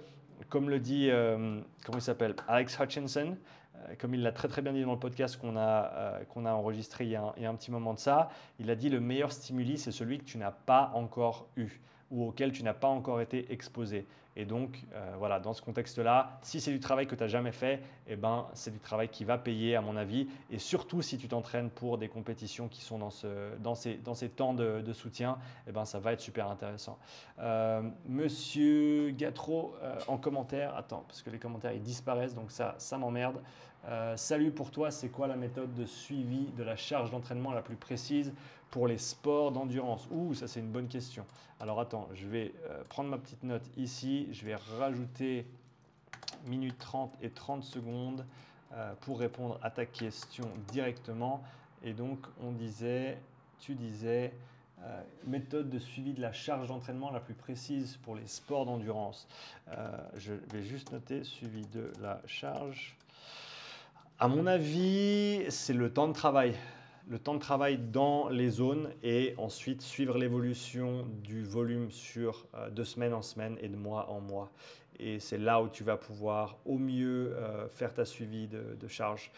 comme le dit, euh, comment il s'appelle, Alex Hutchinson, euh, comme il l'a très très bien dit dans le podcast qu'on a, euh, a enregistré il y a, un, il y, a un, petit moment de ça, il a dit le meilleur stimuli, c'est celui que tu n'as pas encore eu ou auquel tu n'as pas encore été exposé. Et donc, euh, voilà, dans ce contexte-là, si c'est du travail que tu n'as jamais fait, eh ben, c'est du travail qui va payer, à mon avis. Et surtout, si tu t'entraînes pour des compétitions qui sont dans, ce, dans, ces, dans ces temps de, soutien, eh ben, ça va être super intéressant. Euh, Monsieur Gatro, euh, en commentaire, attends, parce que les commentaires, ils disparaissent, donc ça, ça m'emmerde. salut pour toi, c'est quoi la méthode de suivi de la charge d'entraînement la plus précise pour les sports d'endurance Ouh, ça c'est une bonne question. Alors attends, je vais euh, prendre ma petite note ici, je vais rajouter minute 30 et 30 secondes euh, pour répondre à ta question directement. Et donc on disait, tu disais, euh, méthode de suivi de la charge d'entraînement la plus précise pour les sports d'endurance. je vais juste noter suivi de la charge. À mon avis, c'est le temps de travail le temps de travail dans les zones et ensuite suivre l'évolution du volume sur euh, de semaine en semaine et de mois en mois. Et c'est là où tu vas pouvoir au mieux euh, faire ta suivi de, charge.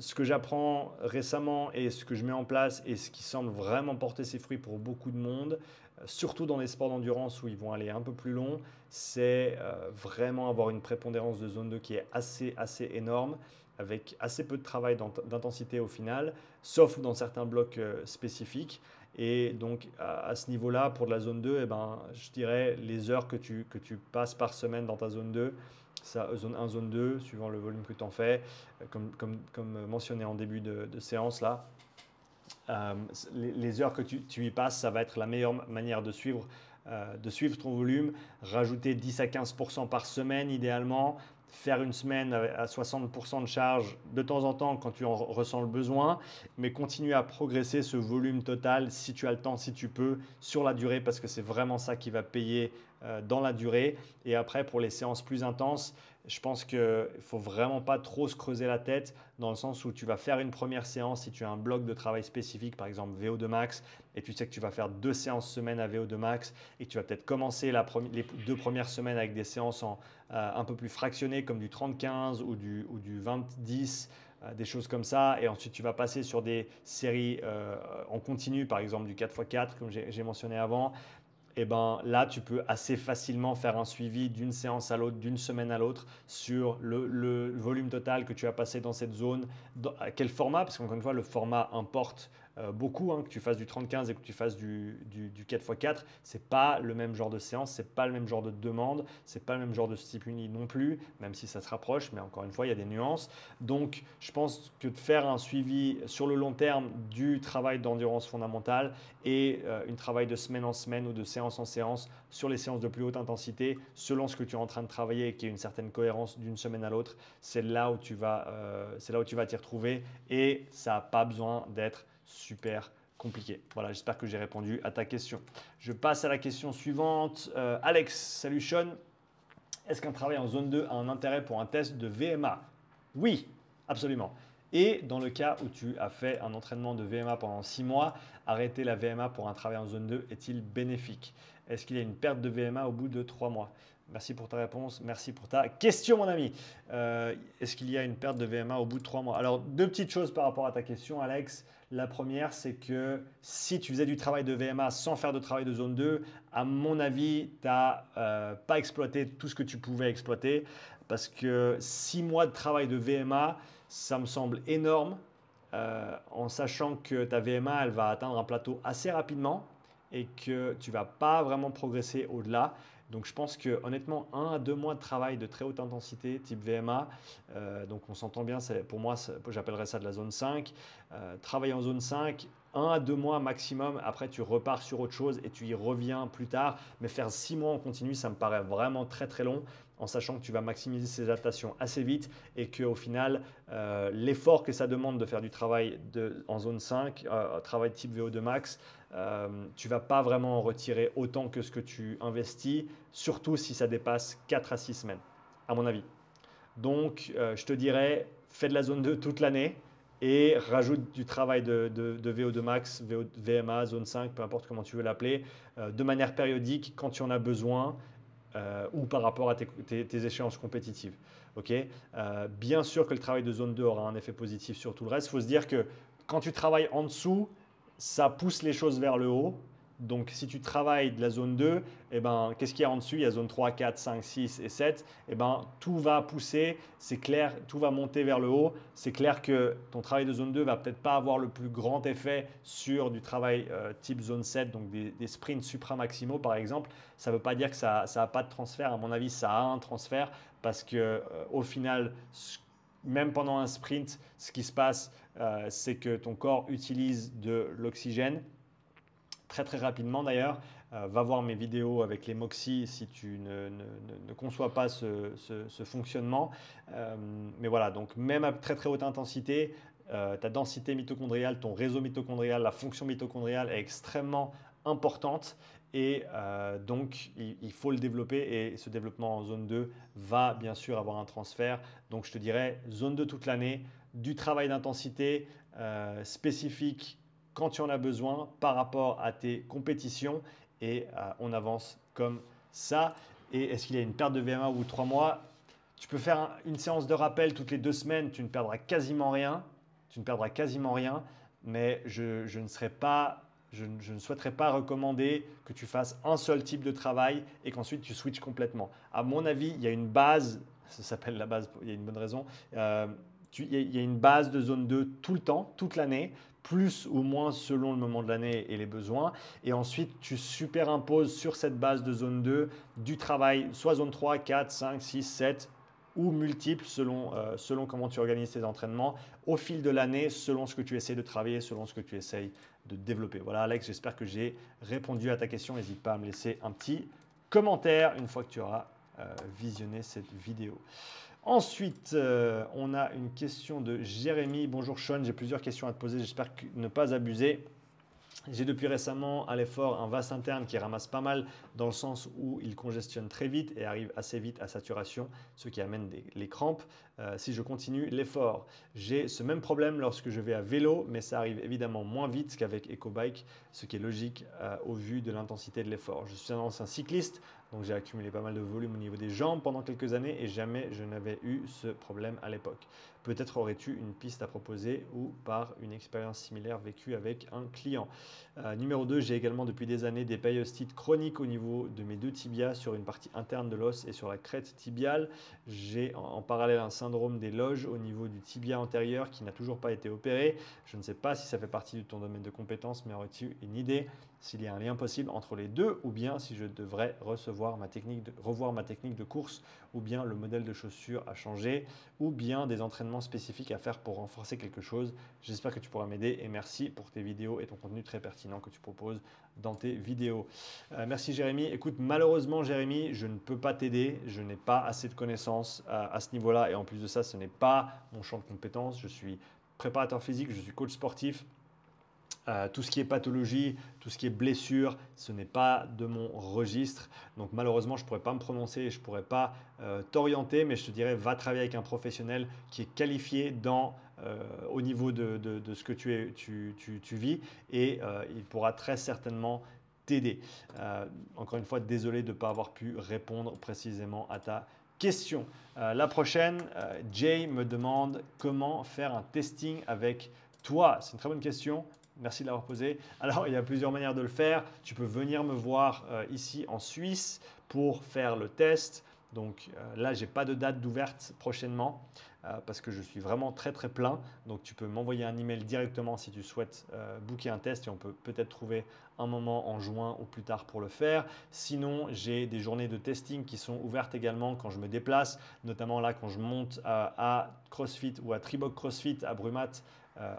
Ce que j'apprends récemment et ce que je mets en place et ce qui semble vraiment porter ses fruits pour beaucoup de monde, euh, surtout dans les sports d'endurance où ils vont aller un peu plus long, c'est vraiment avoir une prépondérance de zone 2 qui est assez, assez énorme avec assez peu de travail d'intensité au final, sauf dans certains blocs euh, spécifiques. Et donc à, ce niveau-là, pour de la zone 2, eh ben, je dirais les heures que tu, que tu passes par semaine dans ta zone 2, ça, zone 1, zone 2, suivant le volume que tu en fais, euh, comme, comme, comme, mentionné en début de, séance là. Euh, les, heures que tu, tu, y passes, ça va être la meilleure manière de suivre, de suivre ton volume. Rajouter 10 à 15% par semaine idéalement faire une semaine à 60% de charge de temps en temps quand tu en ressens le besoin, mais continuer à progresser ce volume total si tu as le temps, si tu peux, sur la durée, parce que c'est vraiment ça qui va payer euh, dans la durée. Et après, pour les séances plus intenses, je pense qu'il ne faut vraiment pas trop se creuser la tête dans le sens où tu vas faire une première séance si tu as un bloc de travail spécifique, par exemple VO2 max, et tu sais que tu vas faire deux séances semaine à VO2 max et tu vas peut-être commencer les deux premières semaines avec des séances euh, un peu plus fractionnées comme du 30-15 ou du, ou du 20-10 euh, des choses comme ça. Et ensuite, tu vas passer sur des séries euh, en continu, par exemple du 4x4, comme j'ai mentionné avant, eh ben là, tu peux assez facilement faire un suivi d'une séance à l'autre, d'une semaine à l'autre, sur le, volume total que tu as passé dans cette zone, à quel format, parce qu'encore une fois, le format importe euh, beaucoup, hein, que tu fasses du 30-15 et que tu fasses du, du, 4x4, c'est pas le même genre de séance, c'est pas le même genre de demande, c'est pas le même genre de stimuli non plus, même si ça se rapproche, mais encore une fois, il y a des nuances. Donc, je pense que de faire un suivi sur le long terme du travail d'endurance fondamentale et euh, un travail de semaine en semaine ou de séance en séance sur les séances de plus haute intensité, selon ce que tu es en train de travailler et qui a une certaine cohérence d'une semaine à l'autre, c'est là où tu vas, euh, c'est là où tu vas t'y retrouver et ça n'a pas besoin d'être super compliqué. Voilà, j'espère que j'ai répondu à ta question. Je passe à la question suivante. Euh, Alex, salut Sean. Est-ce qu'un travail en zone 2 a un intérêt pour un test de VMA Oui, absolument. Et dans le cas où tu as fait un entraînement de VMA pendant 6 mois, arrêter la VMA pour un travail en zone 2 est-il bénéfique? Est-ce qu'il y a une perte de VMA au bout de 3 mois? Merci pour ta réponse. Merci pour ta question, mon ami. Euh, est-ce qu'il y a une perte de VMA au bout de trois mois? Alors, deux petites choses par rapport à ta question, Alex. La première, c'est que si tu faisais du travail de VMA sans faire de travail de zone 2, à mon avis, tu n'as euh, pas exploité tout ce que tu pouvais exploiter. Parce que six mois de travail de VMA, ça me semble énorme. Euh, en sachant que ta VMA, elle va atteindre un plateau assez rapidement et que tu vas pas vraiment progresser au-delà. Donc je pense que honnêtement, un à deux mois de travail de très haute intensité, type VMA, euh, donc on s'entend bien, pour moi j'appellerais ça de la zone 5. Euh, travailler en zone 5, un à deux mois maximum, après tu repars sur autre chose et tu y reviens plus tard. Mais faire six mois en continu, ça me paraît vraiment très très long en sachant que tu vas maximiser ces adaptations assez vite et qu'au final, euh, l'effort que ça demande de faire du travail de, en zone 5, travail type VO2 max, euh, tu vas pas vraiment en retirer autant que ce que tu investis, surtout si ça dépasse 4 à 6 semaines, à mon avis. Donc, euh, je te dirais, fais de la zone 2 toute l'année et rajoute du travail de, VO2 max, VMA, zone 5, peu importe comment tu veux l'appeler, euh, de manière périodique quand tu en as besoin ou par rapport à tes, échéances compétitives. bien sûr que le travail de zone 2 aura un effet positif sur tout le reste. Il faut se dire que quand tu travailles en dessous, ça pousse les choses vers le haut. Donc, si tu travailles de la zone 2, eh ben, qu'est-ce qu'il y a en dessus Il y a zone 3, 4, 5, 6 et 7. Eh ben, tout va pousser, c'est clair, tout va monter vers le haut. C'est clair que ton travail de zone 2 va peut-être pas avoir le plus grand effet sur du travail euh, type zone 7, donc des, sprints supra-maximaux par exemple. Ça ne veut pas dire que ça n'a pas de transfert. À mon avis, ça a un transfert parce que euh, au final, même pendant un sprint, ce qui se passe, euh, c'est que ton corps utilise de l'oxygène très très rapidement d'ailleurs. Euh, va voir mes vidéos avec les MOXIE si tu ne, conçois pas ce, fonctionnement. Euh, mais voilà, donc même à très très haute intensité, ta densité mitochondriale, ton réseau mitochondrial, la fonction mitochondriale est extrêmement importante et euh, donc, il, faut le développer et ce développement en zone 2 va bien sûr avoir un transfert. Donc, je te dirais zone 2 toute l'année, du travail d'intensité euh, spécifique quand tu en as besoin par rapport à tes compétitions et euh, on avance comme ça. Et est-ce qu'il y a une perte de VMA ou trois mois? Tu peux faire une séance de rappel toutes les deux semaines, tu ne perdras quasiment rien. Tu ne perdras quasiment rien, mais je, je ne serai pas je, ne souhaiterais pas recommander que tu fasses un seul type de travail et qu'ensuite tu switches complètement. À mon avis, il y a une base, ça s'appelle la base, il y a une bonne raison, euh, il, y a, une base de zone 2 tout le temps, toute l'année, plus ou moins selon le moment de l'année et les besoins. Et ensuite, tu supérimposes sur cette base de zone 2 du travail, soit zone 3, 4, 5, 6, 7 ou multiples selon, euh, selon comment tu organises tes entraînements au fil de l'année, selon ce que tu essaies de travailler, selon ce que tu essayes de développer. Voilà Alex, j'espère que j'ai répondu à ta question. N'hésite pas à me laisser un petit commentaire une fois que tu auras euh, visionné cette vidéo. Ensuite, euh, on a une question de Jérémy. Bonjour Sean, j'ai plusieurs questions à te poser. J'espère ne pas abuser. J'ai depuis récemment à l'effort un vaste interne qui ramasse pas mal dans le sens où il congestionne très vite et arrive assez vite à saturation, ce qui amène les crampes. Euh, si je continue l'effort, j'ai ce même problème lorsque je vais à vélo, mais ça arrive évidemment moins vite qu'avec EcoBike, ce qui est logique euh, au vu de l'intensité de l'effort. Je suis un ancien cycliste, donc j'ai accumulé pas mal de volume au niveau des jambes pendant quelques années et jamais je n'avais eu ce problème à l'époque. Peut-être aurais-tu une piste à proposer ou par une expérience similaire vécue avec un client. Euh, numéro 2, j'ai également depuis des années des périostites chroniques au niveau de mes deux tibias sur une partie interne de l'os et sur la crête tibiale. J'ai en, parallèle un syndrome des loges au niveau du tibia antérieur qui n'a toujours pas été opéré. Je ne sais pas si ça fait partie de ton domaine de compétence, mais aurais-tu une idée s'il y a un lien possible entre les deux ou bien si je devrais recevoir ma technique de, revoir ma technique de course ou bien le modèle de chaussures à changer ou bien des entraînements spécifiques à faire pour renforcer quelque chose. J'espère que tu pourras m'aider et merci pour tes vidéos et ton contenu très pertinent que tu proposes dans tes vidéos. Euh, merci Jérémy. Écoute, malheureusement Jérémy, je ne peux pas t'aider. Je n'ai pas assez de connaissances à, à ce niveau-là et en plus de ça, ce n'est pas mon champ de compétences. Je suis préparateur physique, je suis coach sportif. Euh, tout ce qui est pathologie, tout ce qui est blessure, ce n'est pas de mon registre. Donc malheureusement, je ne pourrais pas me prononcer je ne pourrais pas euh, t'orienter, mais je te dirais, va travailler avec un professionnel qui est qualifié dans, euh, au niveau de, ce que tu, vis et il pourra très certainement t'aider. encore une fois, désolé de ne pas avoir pu répondre précisément à ta question. la prochaine, Jay me demande comment faire un testing avec toi. C'est une très bonne question. Merci de l'avoir posé. Alors, il y a plusieurs manières de le faire. Tu peux venir me voir ici en Suisse pour faire le test. Donc euh, là, je n'ai pas de date d'ouverte prochainement euh, parce que je suis vraiment très très plein. Donc tu peux m'envoyer un email directement si tu souhaites euh, booker un test et on peut peut-être trouver un moment en juin ou plus tard pour le faire. Sinon, j'ai des journées de testing qui sont ouvertes également quand je me déplace, notamment là quand je monte à, CrossFit ou à Tribok CrossFit à Brumat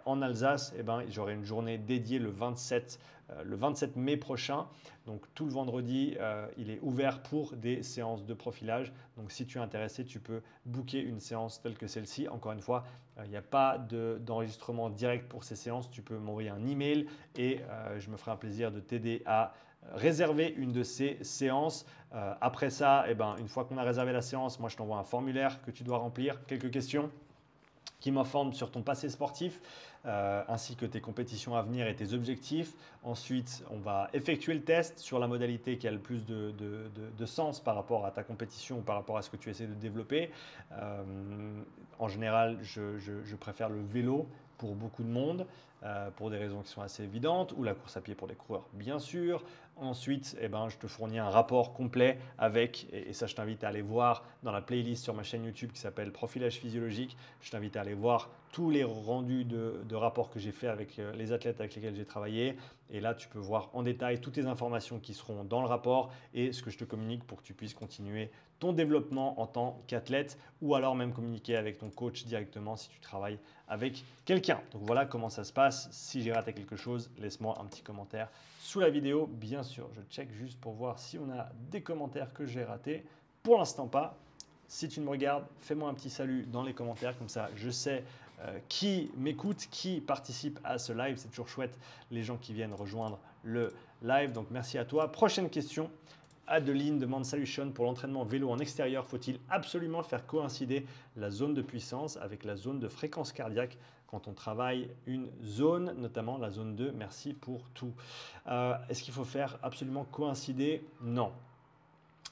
en Alsace, eh ben, j'aurai une journée dédiée le 27 euh, le 27 mai prochain. Donc tout le vendredi, euh, il est ouvert pour des séances de profilage. Donc si tu es intéressé, tu peux booker une séance telle que celle-ci. Encore une fois, euh, il n'y a pas d'enregistrement direct pour ces séances. Tu peux m'envoyer un email et je me ferai un plaisir de t'aider à réserver une de ces séances. après ça, eh ben, une fois qu'on a réservé la séance, moi je t'envoie un formulaire que tu dois remplir, quelques questions? Qui m'informent sur ton passé sportif, euh, ainsi que tes compétitions à venir et tes objectifs. Ensuite, on va effectuer le test sur la modalité qui a le plus de, sens par rapport à ta compétition ou par rapport à ce que tu essaies de développer. Euh, en général, je, préfère le vélo pour beaucoup de monde, euh, pour des raisons qui sont assez évidentes, ou la course à pied pour les coureurs, bien sûr. Ensuite, eh ben, je te fournis un rapport complet avec, et, ça je t'invite à aller voir dans la playlist sur ma chaîne YouTube qui s'appelle Profilage physiologique, je t'invite à aller voir tous les rendus de, rapports que j'ai fait avec euh, les athlètes avec lesquels j'ai travaillé. Et là, tu peux voir en détail toutes les informations qui seront dans le rapport et ce que je te communique pour que tu puisses continuer ton développement en tant qu'athlète ou alors même communiquer avec ton coach directement si tu travailles avec quelqu'un. Donc voilà comment ça se passe. Si j'ai raté quelque chose, laisse-moi un petit commentaire sous la vidéo. Bien sûr, je check juste pour voir si on a des commentaires que j'ai ratés. Pour l'instant pas. Si tu me regardes, fais-moi un petit salut dans les commentaires, comme ça je sais euh, qui m'écoute, qui participe à ce live. C'est toujours chouette les gens qui viennent rejoindre le live. Donc merci à toi. Prochaine question. Adeline demande Salut Sean, pour l'entraînement vélo en extérieur, faut-il absolument faire coïncider la zone de puissance avec la zone de fréquence cardiaque quand on travaille une zone, notamment la zone 2 Merci pour tout. Euh, est-ce qu'il faut faire absolument coïncider? Non.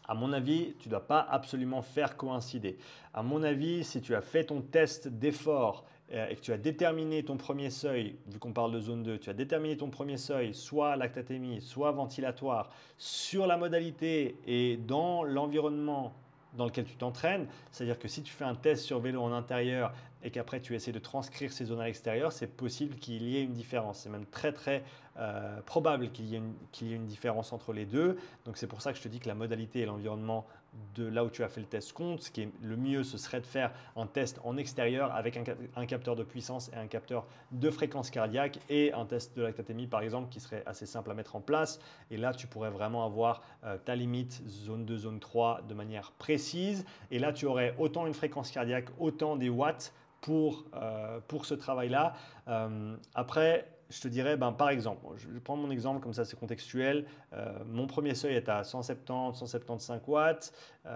À mon avis, tu ne dois pas absolument faire coïncider. À mon avis, si tu as fait ton test d'effort et que tu as déterminé ton premier seuil, vu qu'on parle de zone 2, tu as déterminé ton premier seuil, soit lactatémie, soit ventilatoire, sur la modalité et dans l'environnement dans lequel tu t'entraînes, c'est-à-dire que si tu fais un test sur vélo en intérieur et qu'après tu essaies de transcrire ces zones à l'extérieur, c'est possible qu'il y ait une différence. C'est même très très euh, probable qu'il y, y, ait une différence entre les deux. Donc c'est pour ça que je te dis que la modalité et l'environnement de là où tu as fait le test compte. Ce qui est le mieux, ce serait de faire un test en extérieur avec un, capteur de puissance et un capteur de fréquence cardiaque et un test de lactatémie par exemple qui serait assez simple à mettre en place. Et là, tu pourrais vraiment avoir euh, ta limite zone 2, zone 3 de manière précise. Et là, tu aurais autant une fréquence cardiaque, autant des watts pour, euh, pour ce travail-là. Euh, après, je te dirais, ben, par exemple, je prendre mon exemple comme ça, c'est contextuel. Euh, mon premier seuil est à 170, 175 watts.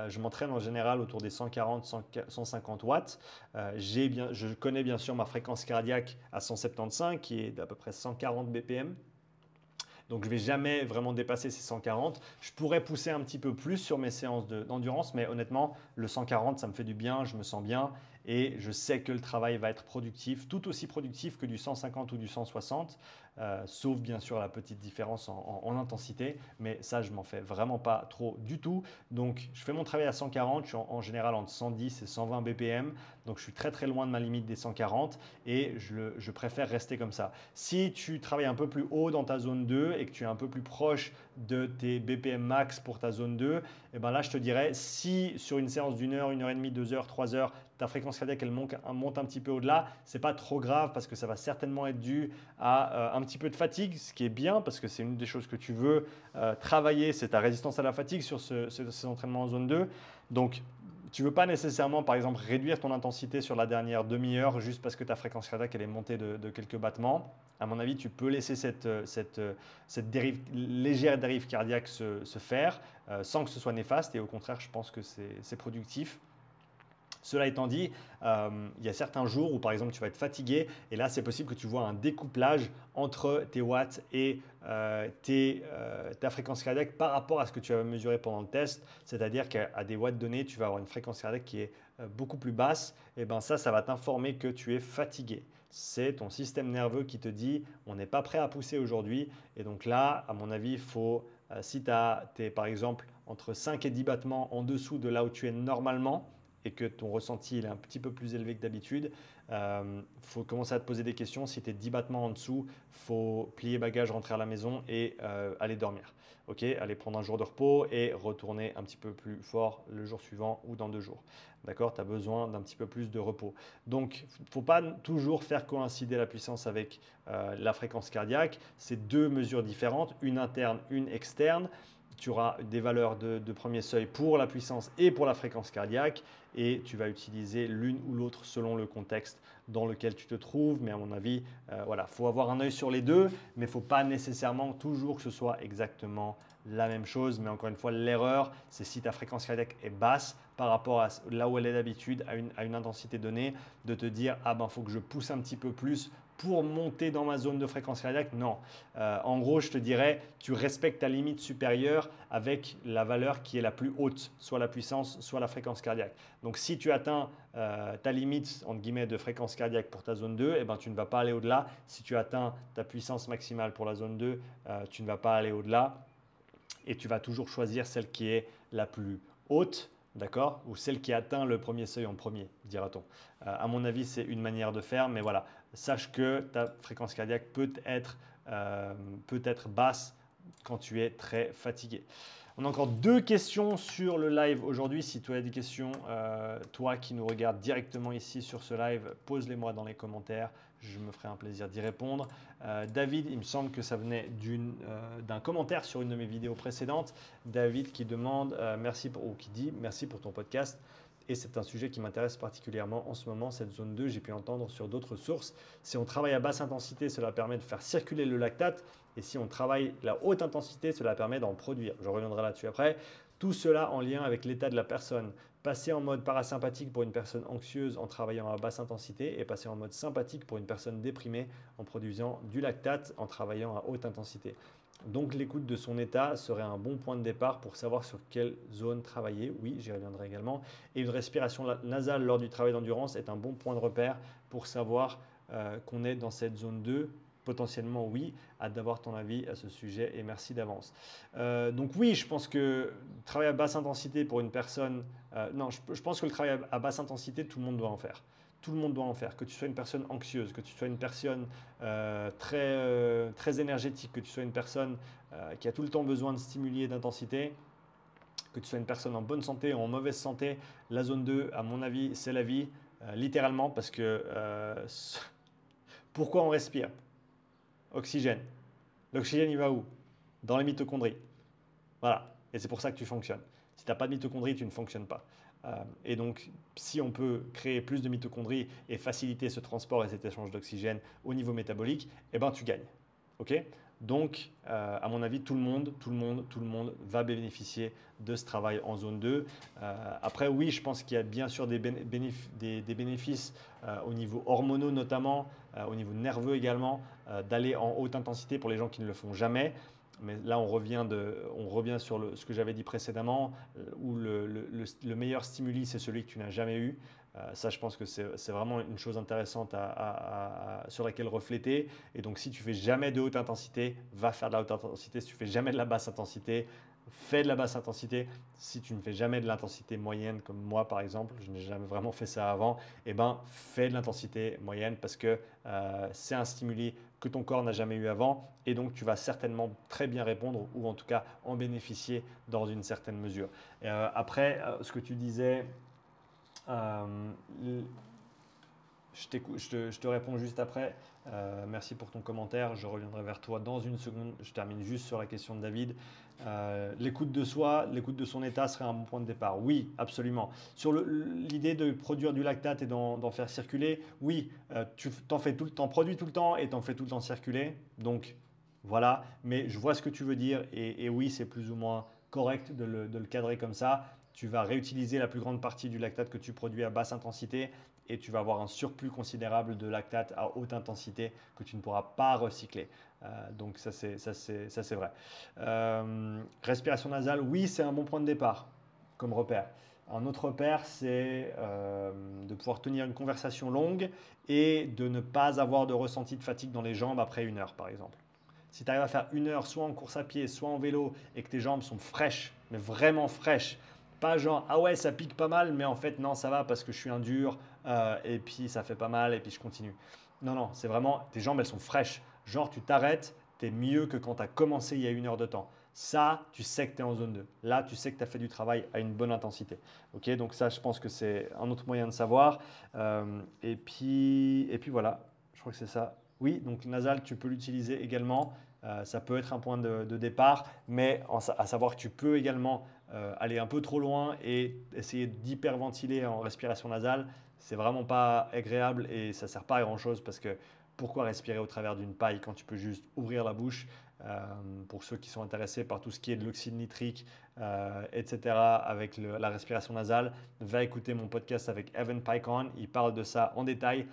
je m'entraîne en général autour des 140, 150 watts. bien, je connais bien sûr ma fréquence cardiaque à 175 qui est d'à peu près 140 BPM. Donc je ne vais jamais vraiment dépasser ces 140. Je pourrais pousser un petit peu plus sur mes séances d'endurance, mais honnêtement, le 140, ça me fait du bien, je me sens bien et je sais que le travail va être productif, tout aussi productif que du 150 ou du 160. Euh, sauf bien sûr la petite différence en, intensité, mais ça je m'en fais vraiment pas trop du tout. Donc je fais mon travail à 140, je suis en, général entre 110 et 120 BPM, donc je suis très très loin de ma limite des 140 et je, préfère rester comme ça. Si tu travailles un peu plus haut dans ta zone 2 et que tu es un peu plus proche de tes BPM max pour ta zone 2, et eh ben là je te dirais si sur une séance d'une heure, une heure et demie, deux heures, trois heures, ta fréquence cardiaque elle monte, un petit peu au-delà, c'est pas trop grave parce que ça va certainement être dû à euh, un petit peu de fatigue, ce qui est bien parce que c'est une des choses que tu veux euh, travailler, c'est ta résistance à la fatigue sur ce, ces entraînements en zone 2. Donc tu veux pas nécessairement, par exemple, réduire ton intensité sur la dernière demi-heure juste parce que ta fréquence cardiaque elle est montée de, quelques battements? À mon avis, tu peux laisser cette, cette dérive, légère dérive cardiaque se, se faire euh, sans que ce soit néfaste. Et au contraire, je pense que c'est productif. Cela étant dit, euh, il y a certains jours où par exemple tu vas être fatigué et là c'est possible que tu vois un découplage entre tes watts et euh, euh, ta fréquence cardiaque par rapport à ce que tu as mesuré pendant le test. C'est-à-dire qu'à des watts donnés, tu vas avoir une fréquence cardiaque qui est beaucoup plus basse. Et bien ça, ça va t'informer que tu es fatigué. C'est ton système nerveux qui te dit on n'est pas prêt à pousser aujourd'hui. Et donc là, à mon avis, il faut, si tu es par exemple entre 5 et 10 battements en dessous de là où tu es normalement, et que ton ressenti est un petit peu plus élevé que d'habitude, il euh, faut commencer à te poser des questions. Si tu es 10 battements en dessous, faut plier bagage, rentrer à la maison et euh, aller dormir. Ok, aller prendre un jour de repos et retourner un petit peu plus fort le jour suivant ou dans deux jours. D'accord? Tu as besoin d'un petit peu plus de repos. Donc, il faut pas toujours faire coïncider la puissance avec euh, la fréquence cardiaque. C'est deux mesures différentes, une interne, une externe tu auras des valeurs de, premier seuil pour la puissance et pour la fréquence cardiaque et tu vas utiliser l'une ou l'autre selon le contexte dans lequel tu te trouves. Mais à mon avis, euh, voilà, faut avoir un œil sur les deux, mais faut pas nécessairement toujours que ce soit exactement la même chose. Mais encore une fois, l'erreur, c'est si ta fréquence cardiaque est basse par rapport à là où elle est d'habitude, à une, à une intensité donnée, de te dire, ah ben, faut que je pousse un petit peu plus pour monter dans ma zone de fréquence cardiaque Non. Euh, en gros, je te dirais, tu respectes ta limite supérieure avec la valeur qui est la plus haute, soit la puissance, soit la fréquence cardiaque. Donc, si tu atteins euh, ta limite entre guillemets de fréquence cardiaque pour ta zone 2, eh ben, tu ne vas pas aller au-delà. Si tu atteins ta puissance maximale pour la zone 2, euh, tu ne vas pas aller au-delà. Et tu vas toujours choisir celle qui est la plus haute d'accord Ou celle qui atteint le premier seuil en premier, dira-t-on. à mon avis, c'est une manière de faire, mais voilà, sache que ta fréquence cardiaque peut être, euh, peut être basse quand tu es très fatigué. On a encore deux questions sur le live aujourd'hui. Si tu as des questions, euh, toi qui nous regardes directement ici sur ce live, pose-les-moi dans les commentaires. Je me ferai un plaisir d'y répondre. Euh, David, il me semble que ça venait d'un commentaire sur une de mes vidéos précédentes. David qui demande merci pour, ou qui dit merci pour ton podcast. Et c'est un sujet qui m'intéresse particulièrement en ce moment, cette zone 2, j'ai pu entendre sur d'autres sources. Si on travaille à basse intensité, cela permet de faire circuler le lactate. Et si on travaille la haute intensité, cela permet d'en produire. Je reviendrai là-dessus après. Tout cela en lien avec l'état de la personne. Passer en mode parasympathique pour une personne anxieuse en travaillant à basse intensité et passer en mode sympathique pour une personne déprimée en produisant du lactate en travaillant à haute intensité. Donc l'écoute de son état serait un bon point de départ pour savoir sur quelle zone travailler. Oui, j'y reviendrai également. Et une respiration nasale lors du travail d'endurance est un bon point de repère pour savoir euh, qu'on est dans cette zone 2 potentiellement oui, hâte d'avoir ton avis à ce sujet et merci d'avance. Euh, donc oui, je pense que travailler à basse intensité pour une personne, euh, non, je, pense que le travail à basse intensité, tout le monde doit en faire tout le monde doit en faire. Que tu sois une personne anxieuse, que tu sois une personne euh, très, euh, très énergétique, que tu sois une personne euh, qui a tout le temps besoin de stimuli et d'intensité, que tu sois une personne en bonne santé ou en mauvaise santé, la zone 2, à mon avis, c'est la vie, littéralement, parce que pourquoi on respire? Oxygène. L'oxygène, il va où? Dans les mitochondries. Voilà. Et c'est pour ça que tu fonctionnes. Si tu n'as pas de mitochondries, tu ne fonctionnes pas. Euh, et donc, si on peut créer plus de mitochondries et faciliter ce transport et cet échange d'oxygène au niveau métabolique, eh ben, tu gagnes. Ok? Donc, euh, à mon avis, tout le monde, tout le monde, tout le monde va bénéficier de ce travail en zone 2. Euh, après, oui, je pense qu'il y a bien sûr des, des, bénéfices au niveau hormonaux notamment, au niveau nerveux également, d'aller en haute intensité pour les gens qui ne le font jamais. Mais là, on revient, de, on revient sur ce que j'avais dit précédemment, euh, où le meilleur stimuli, c'est celui que tu n'as jamais eu. Euh, ça, je pense que c'est vraiment une chose intéressante à, sur laquelle refléter. Et donc, si tu fais jamais de haute intensité, va faire de la haute intensité. Si tu fais jamais de la basse intensité, fais de la basse intensité. Si tu ne fais jamais de l'intensité moyenne, comme moi par exemple, je n'ai jamais vraiment fait ça avant, eh ben, fais de l'intensité moyenne parce que euh, c'est un stimuli que ton corps n'a jamais eu avant et donc tu vas certainement très bien répondre ou en tout cas en bénéficier dans une certaine mesure. Euh, après, euh, ce que tu disais, euh, je, je, te, réponds juste après. merci pour ton commentaire. Je reviendrai vers toi dans une seconde. Je termine juste sur la question de David. Euh, l'écoute de soi, l'écoute de son état serait un bon point de départ. Oui, absolument. Sur l'idée de produire du lactate et d'en faire circuler, oui, euh, tu t'en fais tout, temps, produis tout le temps et t'en fais tout le temps circuler. Donc voilà, mais je vois ce que tu veux dire et, oui, c'est plus ou moins correct de le, cadrer comme ça. tu vas réutiliser la plus grande partie du lactate que tu produis à basse intensité et tu vas avoir un surplus considérable de lactate à haute intensité que tu ne pourras pas recycler. Euh, donc ça c'est, vrai. Euh, respiration nasale, oui, c'est un bon point de départ comme repère. Un autre repère, c'est euh, de pouvoir tenir une conversation longue et de ne pas avoir de ressenti de fatigue dans les jambes après une heure, par exemple. Si tu arrives à faire une heure, soit en course à pied, soit en vélo, et que tes jambes sont fraîches, mais vraiment fraîches, pas genre, ah ouais, ça pique pas mal, mais en fait, non, ça va parce que je suis un dur, euh, et puis ça fait pas mal, et puis je continue. Non, non, c'est vraiment, tes jambes, elles sont fraîches. Genre, tu t'arrêtes, tu es mieux que quand tu as commencé il y a une heure de temps. Ça, tu sais que tu es en zone 2. Là, tu sais que tu as fait du travail à une bonne intensité. Ok, donc ça, je pense que c'est un autre moyen de savoir. Euh, et, puis, et puis voilà, je crois que c'est ça. Oui, donc nasal, tu peux l'utiliser également. Euh, ça peut être un point de, départ, mais à savoir que tu peux également aller un peu trop loin et essayer d'hyperventiler en respiration nasale, c'est vraiment pas agréable et ça sert pas à grand chose parce que pourquoi respirer au travers d'une paille quand tu peux juste ouvrir la bouche euh, Pour ceux qui sont intéressés par tout ce qui est de l'oxyde nitrique, euh, etc., avec la respiration nasale, va écouter mon podcast avec Evan Pycon. Il parle de ça en détail.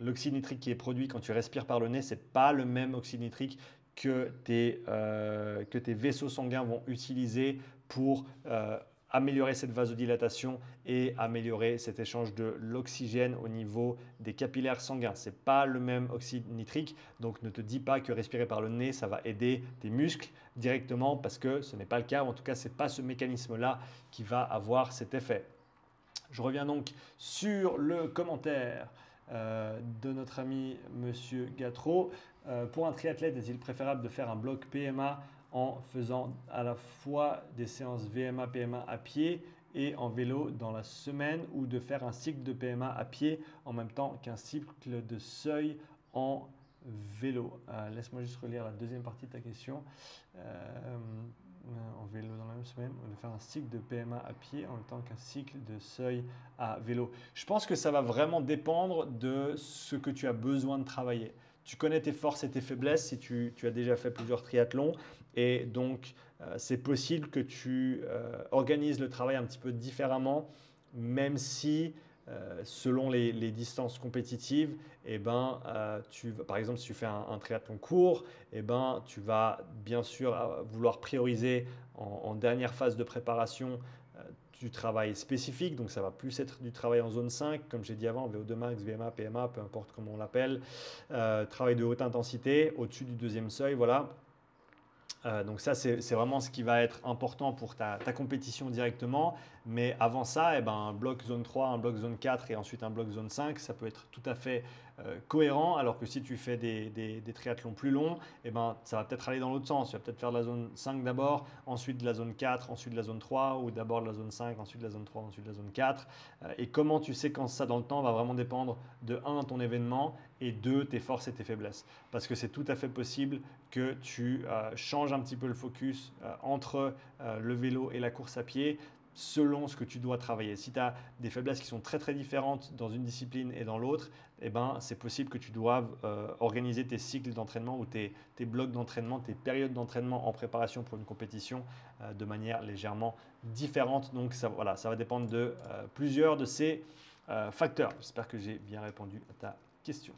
L'oxyde nitrique qui est produit quand tu respires par le nez, c'est pas le même oxyde nitrique que tes, que tes vaisseaux sanguins vont utiliser pour euh, améliorer cette vasodilatation et améliorer cet échange de l'oxygène au niveau des capillaires sanguins. Ce n'est pas le même oxyde nitrique, donc ne te dis pas que respirer par le nez, ça va aider tes muscles directement parce que ce n'est pas le cas, en tout cas, ce n'est pas ce mécanisme-là qui va avoir cet effet. Je reviens donc sur le commentaire euh, de notre ami Monsieur Gatro. Euh, pour un triathlète, est-il préférable de faire un bloc PMA en faisant à la fois des séances VMA, PMA à pied et en vélo dans la semaine ou de faire un cycle de PMA à pied en même temps qu'un cycle de seuil en vélo. Euh, laisse-moi juste relire la deuxième partie de ta question. Euh, en vélo dans la même semaine, de faire un cycle de PMA à pied en même temps qu'un cycle de seuil à vélo. Je pense que ça va vraiment dépendre de ce que tu as besoin de travailler. Tu connais tes forces et tes faiblesses si tu, as déjà fait plusieurs triathlons. Et donc, euh, c'est possible que tu euh, organises le travail un petit peu différemment, même si, euh, selon les, distances compétitives, eh ben, tu, par exemple, si tu fais un, triathlon court, eh ben, tu vas bien sûr vouloir prioriser en, dernière phase de préparation du travail spécifique, donc ça va plus être du travail en zone 5, comme j'ai dit avant, VO2 max, VMA, PMA, peu importe comment on l'appelle, travail de haute intensité, au-dessus du deuxième seuil, voilà, euh, donc ça, c'est vraiment ce qui va être important pour ta, compétition directement. Mais avant ça, eh ben, un bloc zone 3, un bloc zone 4 et ensuite un bloc zone 5, ça peut être tout à fait euh, cohérent. Alors que si tu fais des, triathlons plus longs, eh ben, ça va peut-être aller dans l'autre sens. Tu vas peut-être faire de la zone 5 d'abord, ensuite de la zone 4, ensuite de la zone 3, ou d'abord de la zone 5, ensuite de la zone 3, ensuite de la zone 4. Euh, et comment tu séquences ça dans le temps va vraiment dépendre de 1 ton événement et 2 tes forces et tes faiblesses. Parce que c'est tout à fait possible que tu changes un petit peu le focus entre le vélo et la course à pied selon ce que tu dois travailler. Si tu as des faiblesses qui sont très très différentes dans une discipline et dans l'autre, eh ben, c'est possible que tu doives euh, organiser tes cycles d'entraînement ou tes, blocs d'entraînement, tes périodes d'entraînement en préparation pour une compétition euh, de manière légèrement différente. Donc ça, va dépendre de euh, plusieurs de ces facteurs. J'espère que j'ai bien répondu à ta question.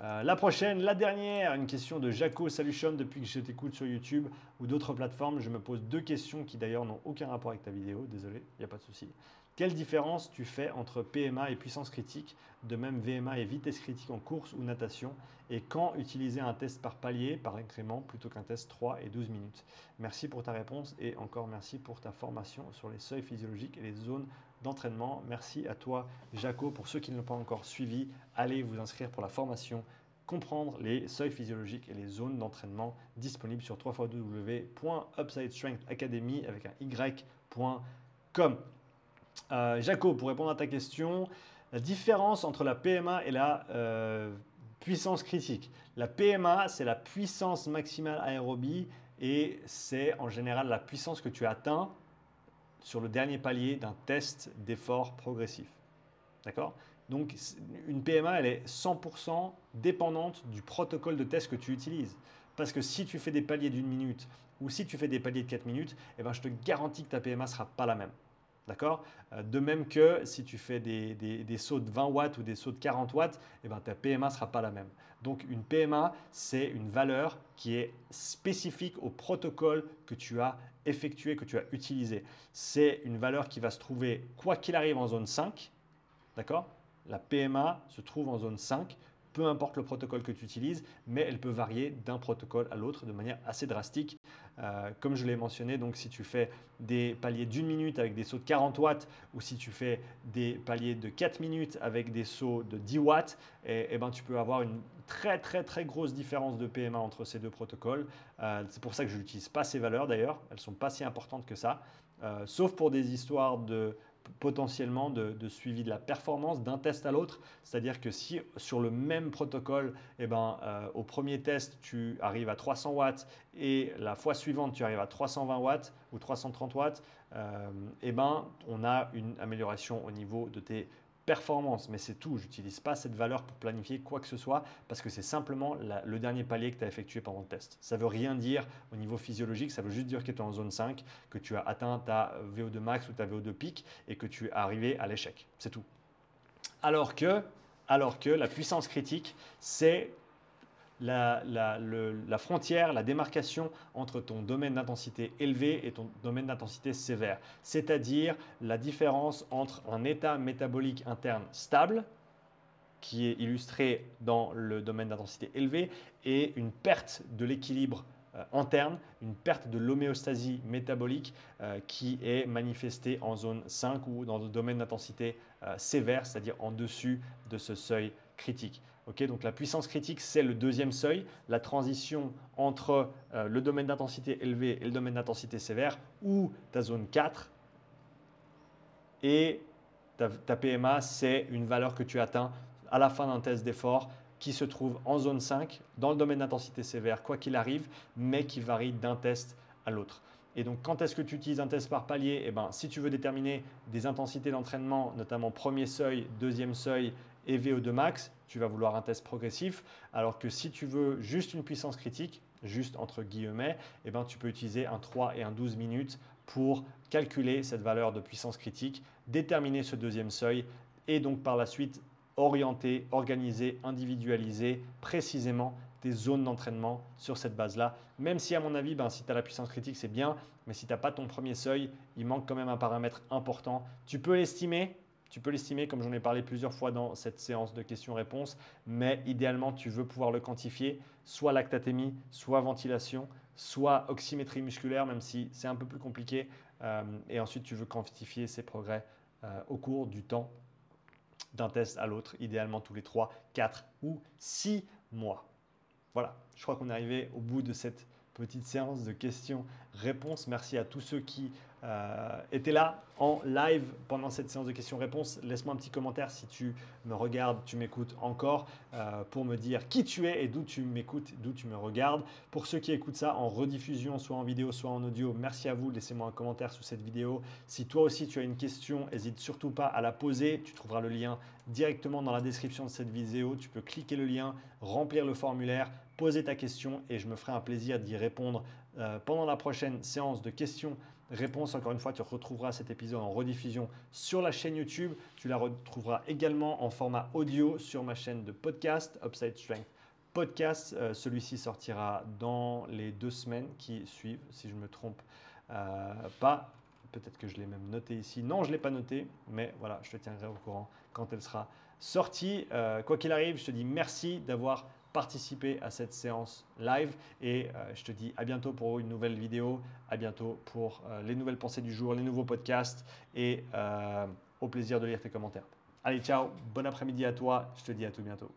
Euh, la prochaine, la dernière, une question de Jaco Salution depuis que je t'écoute sur YouTube ou d'autres plateformes. Je me pose deux questions qui d'ailleurs n'ont aucun rapport avec ta vidéo, désolé, il n'y a pas de souci. Quelle différence tu fais entre PMA et puissance critique, de même VMA et vitesse critique en course ou natation Et quand utiliser un test par palier, par incrément, plutôt qu'un test 3 et 12 minutes? Merci pour ta réponse et encore merci pour ta formation sur les seuils physiologiques et les zones d'entraînement. Merci à toi, Jaco. Pour ceux qui ne l'ont pas encore suivi, allez vous inscrire pour la formation comprendre les seuils physiologiques et les zones d'entraînement disponibles sur www.upsidestrengthacademy avec un y.com. Euh, Jaco, pour répondre à ta question, la différence entre la PMA et la euh, puissance critique. La PMA, c'est la puissance maximale aérobie et c'est en général la puissance que tu atteins sur le dernier palier d'un test d'effort progressif. D'accord? Donc une PMA, elle est 100% dépendante du protocole de test que tu utilises. Parce que si tu fais des paliers d'une minute ou si tu fais des paliers de 4 minutes, eh ben, je te garantis que ta PMA ne sera pas la même. D'accord? Euh, De même que si tu fais des, sauts de 20 watts ou des sauts de 40 watts, eh ben, ta PMA ne sera pas la même. Donc une PMA, c'est une valeur qui est spécifique au protocole que tu as effectué, que tu as utilisé. C'est une valeur qui va se trouver, quoi qu'il arrive, en zone 5. D'accord? La PMA se trouve en zone 5 peu importe le protocole que tu utilises, mais elle peut varier d'un protocole à l'autre de manière assez drastique. Euh, comme je l'ai mentionné, donc si tu fais des paliers d'une minute avec des sauts de 40 watts ou si tu fais des paliers de 4 minutes avec des sauts de 10 watts, et, eh, eh ben, tu peux avoir une très très très grosse différence de PMA entre ces deux protocoles. Euh, c'est pour ça que je n'utilise pas ces valeurs d'ailleurs, elles ne sont pas si importantes que ça, euh, sauf pour des histoires de potentiellement de, suivi de la performance d'un test à l'autre. C'est-à-dire que si sur le même protocole, eh ben, euh, au premier test, tu arrives à 300 watts et la fois suivante, tu arrives à 320 watts ou 330 watts, eh ben, on a une amélioration au niveau de tes performance, mais c'est tout. Je n'utilise pas cette valeur pour planifier quoi que ce soit parce que c'est simplement le dernier palier que tu as effectué pendant le test. Ça veut rien dire au niveau physiologique, ça veut juste dire que tu es en zone 5, que tu as atteint ta VO2 max ou ta VO2 pic et que tu es arrivé à l'échec. C'est tout. Alors que, alors que la puissance critique, c'est la, frontière, la démarcation entre ton domaine d'intensité élevé et ton domaine d'intensité sévère, c'est-à-dire la différence entre un état métabolique interne stable, qui est illustré dans le domaine d'intensité élevé, et une perte de l'équilibre euh, interne, une perte de l'homéostasie métabolique euh, qui est manifestée en zone 5 ou dans le domaine d'intensité euh, sévère, c'est-à-dire en dessus de ce seuil critique donc la puissance critique, c'est le deuxième seuil, la transition entre euh, le domaine d'intensité élevé et le domaine d'intensité sévère, ou ta zone 4. Et ta, ta PMA, c'est une valeur que tu atteins à la fin d'un test d'effort qui se trouve en zone 5, dans le domaine d'intensité sévère, quoi qu'il arrive, mais qui varie d'un test à l'autre. Et donc, quand est-ce que tu utilises un test par palier? Eh ben, Si tu veux déterminer des intensités d'entraînement, notamment premier seuil, deuxième seuil et VO2 max, tu vas vouloir un test progressif. Alors que si tu veux juste une puissance critique, juste entre guillemets, eh ben, tu peux utiliser un 3 et un 12 minutes pour calculer cette valeur de puissance critique, déterminer ce deuxième seuil et donc par la suite orienter, organiser, individualiser précisément tes zones d'entraînement sur cette base-là. Même si à mon avis, ben, si tu as la puissance critique, c'est bien, mais si tu n'as pas ton premier seuil, il manque quand même un paramètre important. Tu peux l'estimer, tu peux l'estimer comme j'en ai parlé plusieurs fois dans cette séance de questions-réponses, mais idéalement, tu veux pouvoir le quantifier, soit lactatémie, soit ventilation, soit oxymétrie musculaire, même si c'est un peu plus compliqué. Euh, et ensuite, tu veux quantifier ces progrès euh, au cours du temps d'un test à l'autre, idéalement tous les 3, 4 ou 6 mois. Voilà, je crois qu'on est arrivé au bout de cette petite séance de questions-réponses. Merci à tous ceux qui euh, étaient là en live pendant cette séance de questions-réponses. Laisse-moi un petit commentaire si tu me regardes, tu m'écoutes encore, euh, pour me dire qui tu es et d'où tu m'écoutes, d'où tu me regardes. Pour ceux qui écoutent ça en rediffusion, soit en vidéo, soit en audio, merci à vous. Laissez-moi un commentaire sous cette vidéo. Si toi aussi tu as une question, n'hésite surtout pas à la poser. Tu trouveras le lien directement dans la description de cette vidéo. Tu peux cliquer le lien, remplir le formulaire, poser ta question et je me ferai un plaisir d'y répondre euh, pendant la prochaine séance de questions-réponses. Encore une fois, tu retrouveras cet épisode en rediffusion sur la chaîne YouTube. Tu la retrouveras également en format audio sur ma chaîne de podcast, Upside Strength Podcast. Euh, celui-ci sortira dans les deux semaines qui suivent, si je ne me trompe euh, pas. Peut-être que je l'ai même noté ici. Non, je ne l'ai pas noté, mais voilà, je te tiendrai au courant quand elle sera sortie. quoi qu'il arrive, je te dis merci d'avoir participer à cette séance live et euh, je te dis à bientôt pour une nouvelle vidéo, à bientôt pour euh, les nouvelles pensées du jour, les nouveaux podcasts et euh, au plaisir de lire tes commentaires. Allez, ciao, bon après-midi à toi, je te dis à tout bientôt.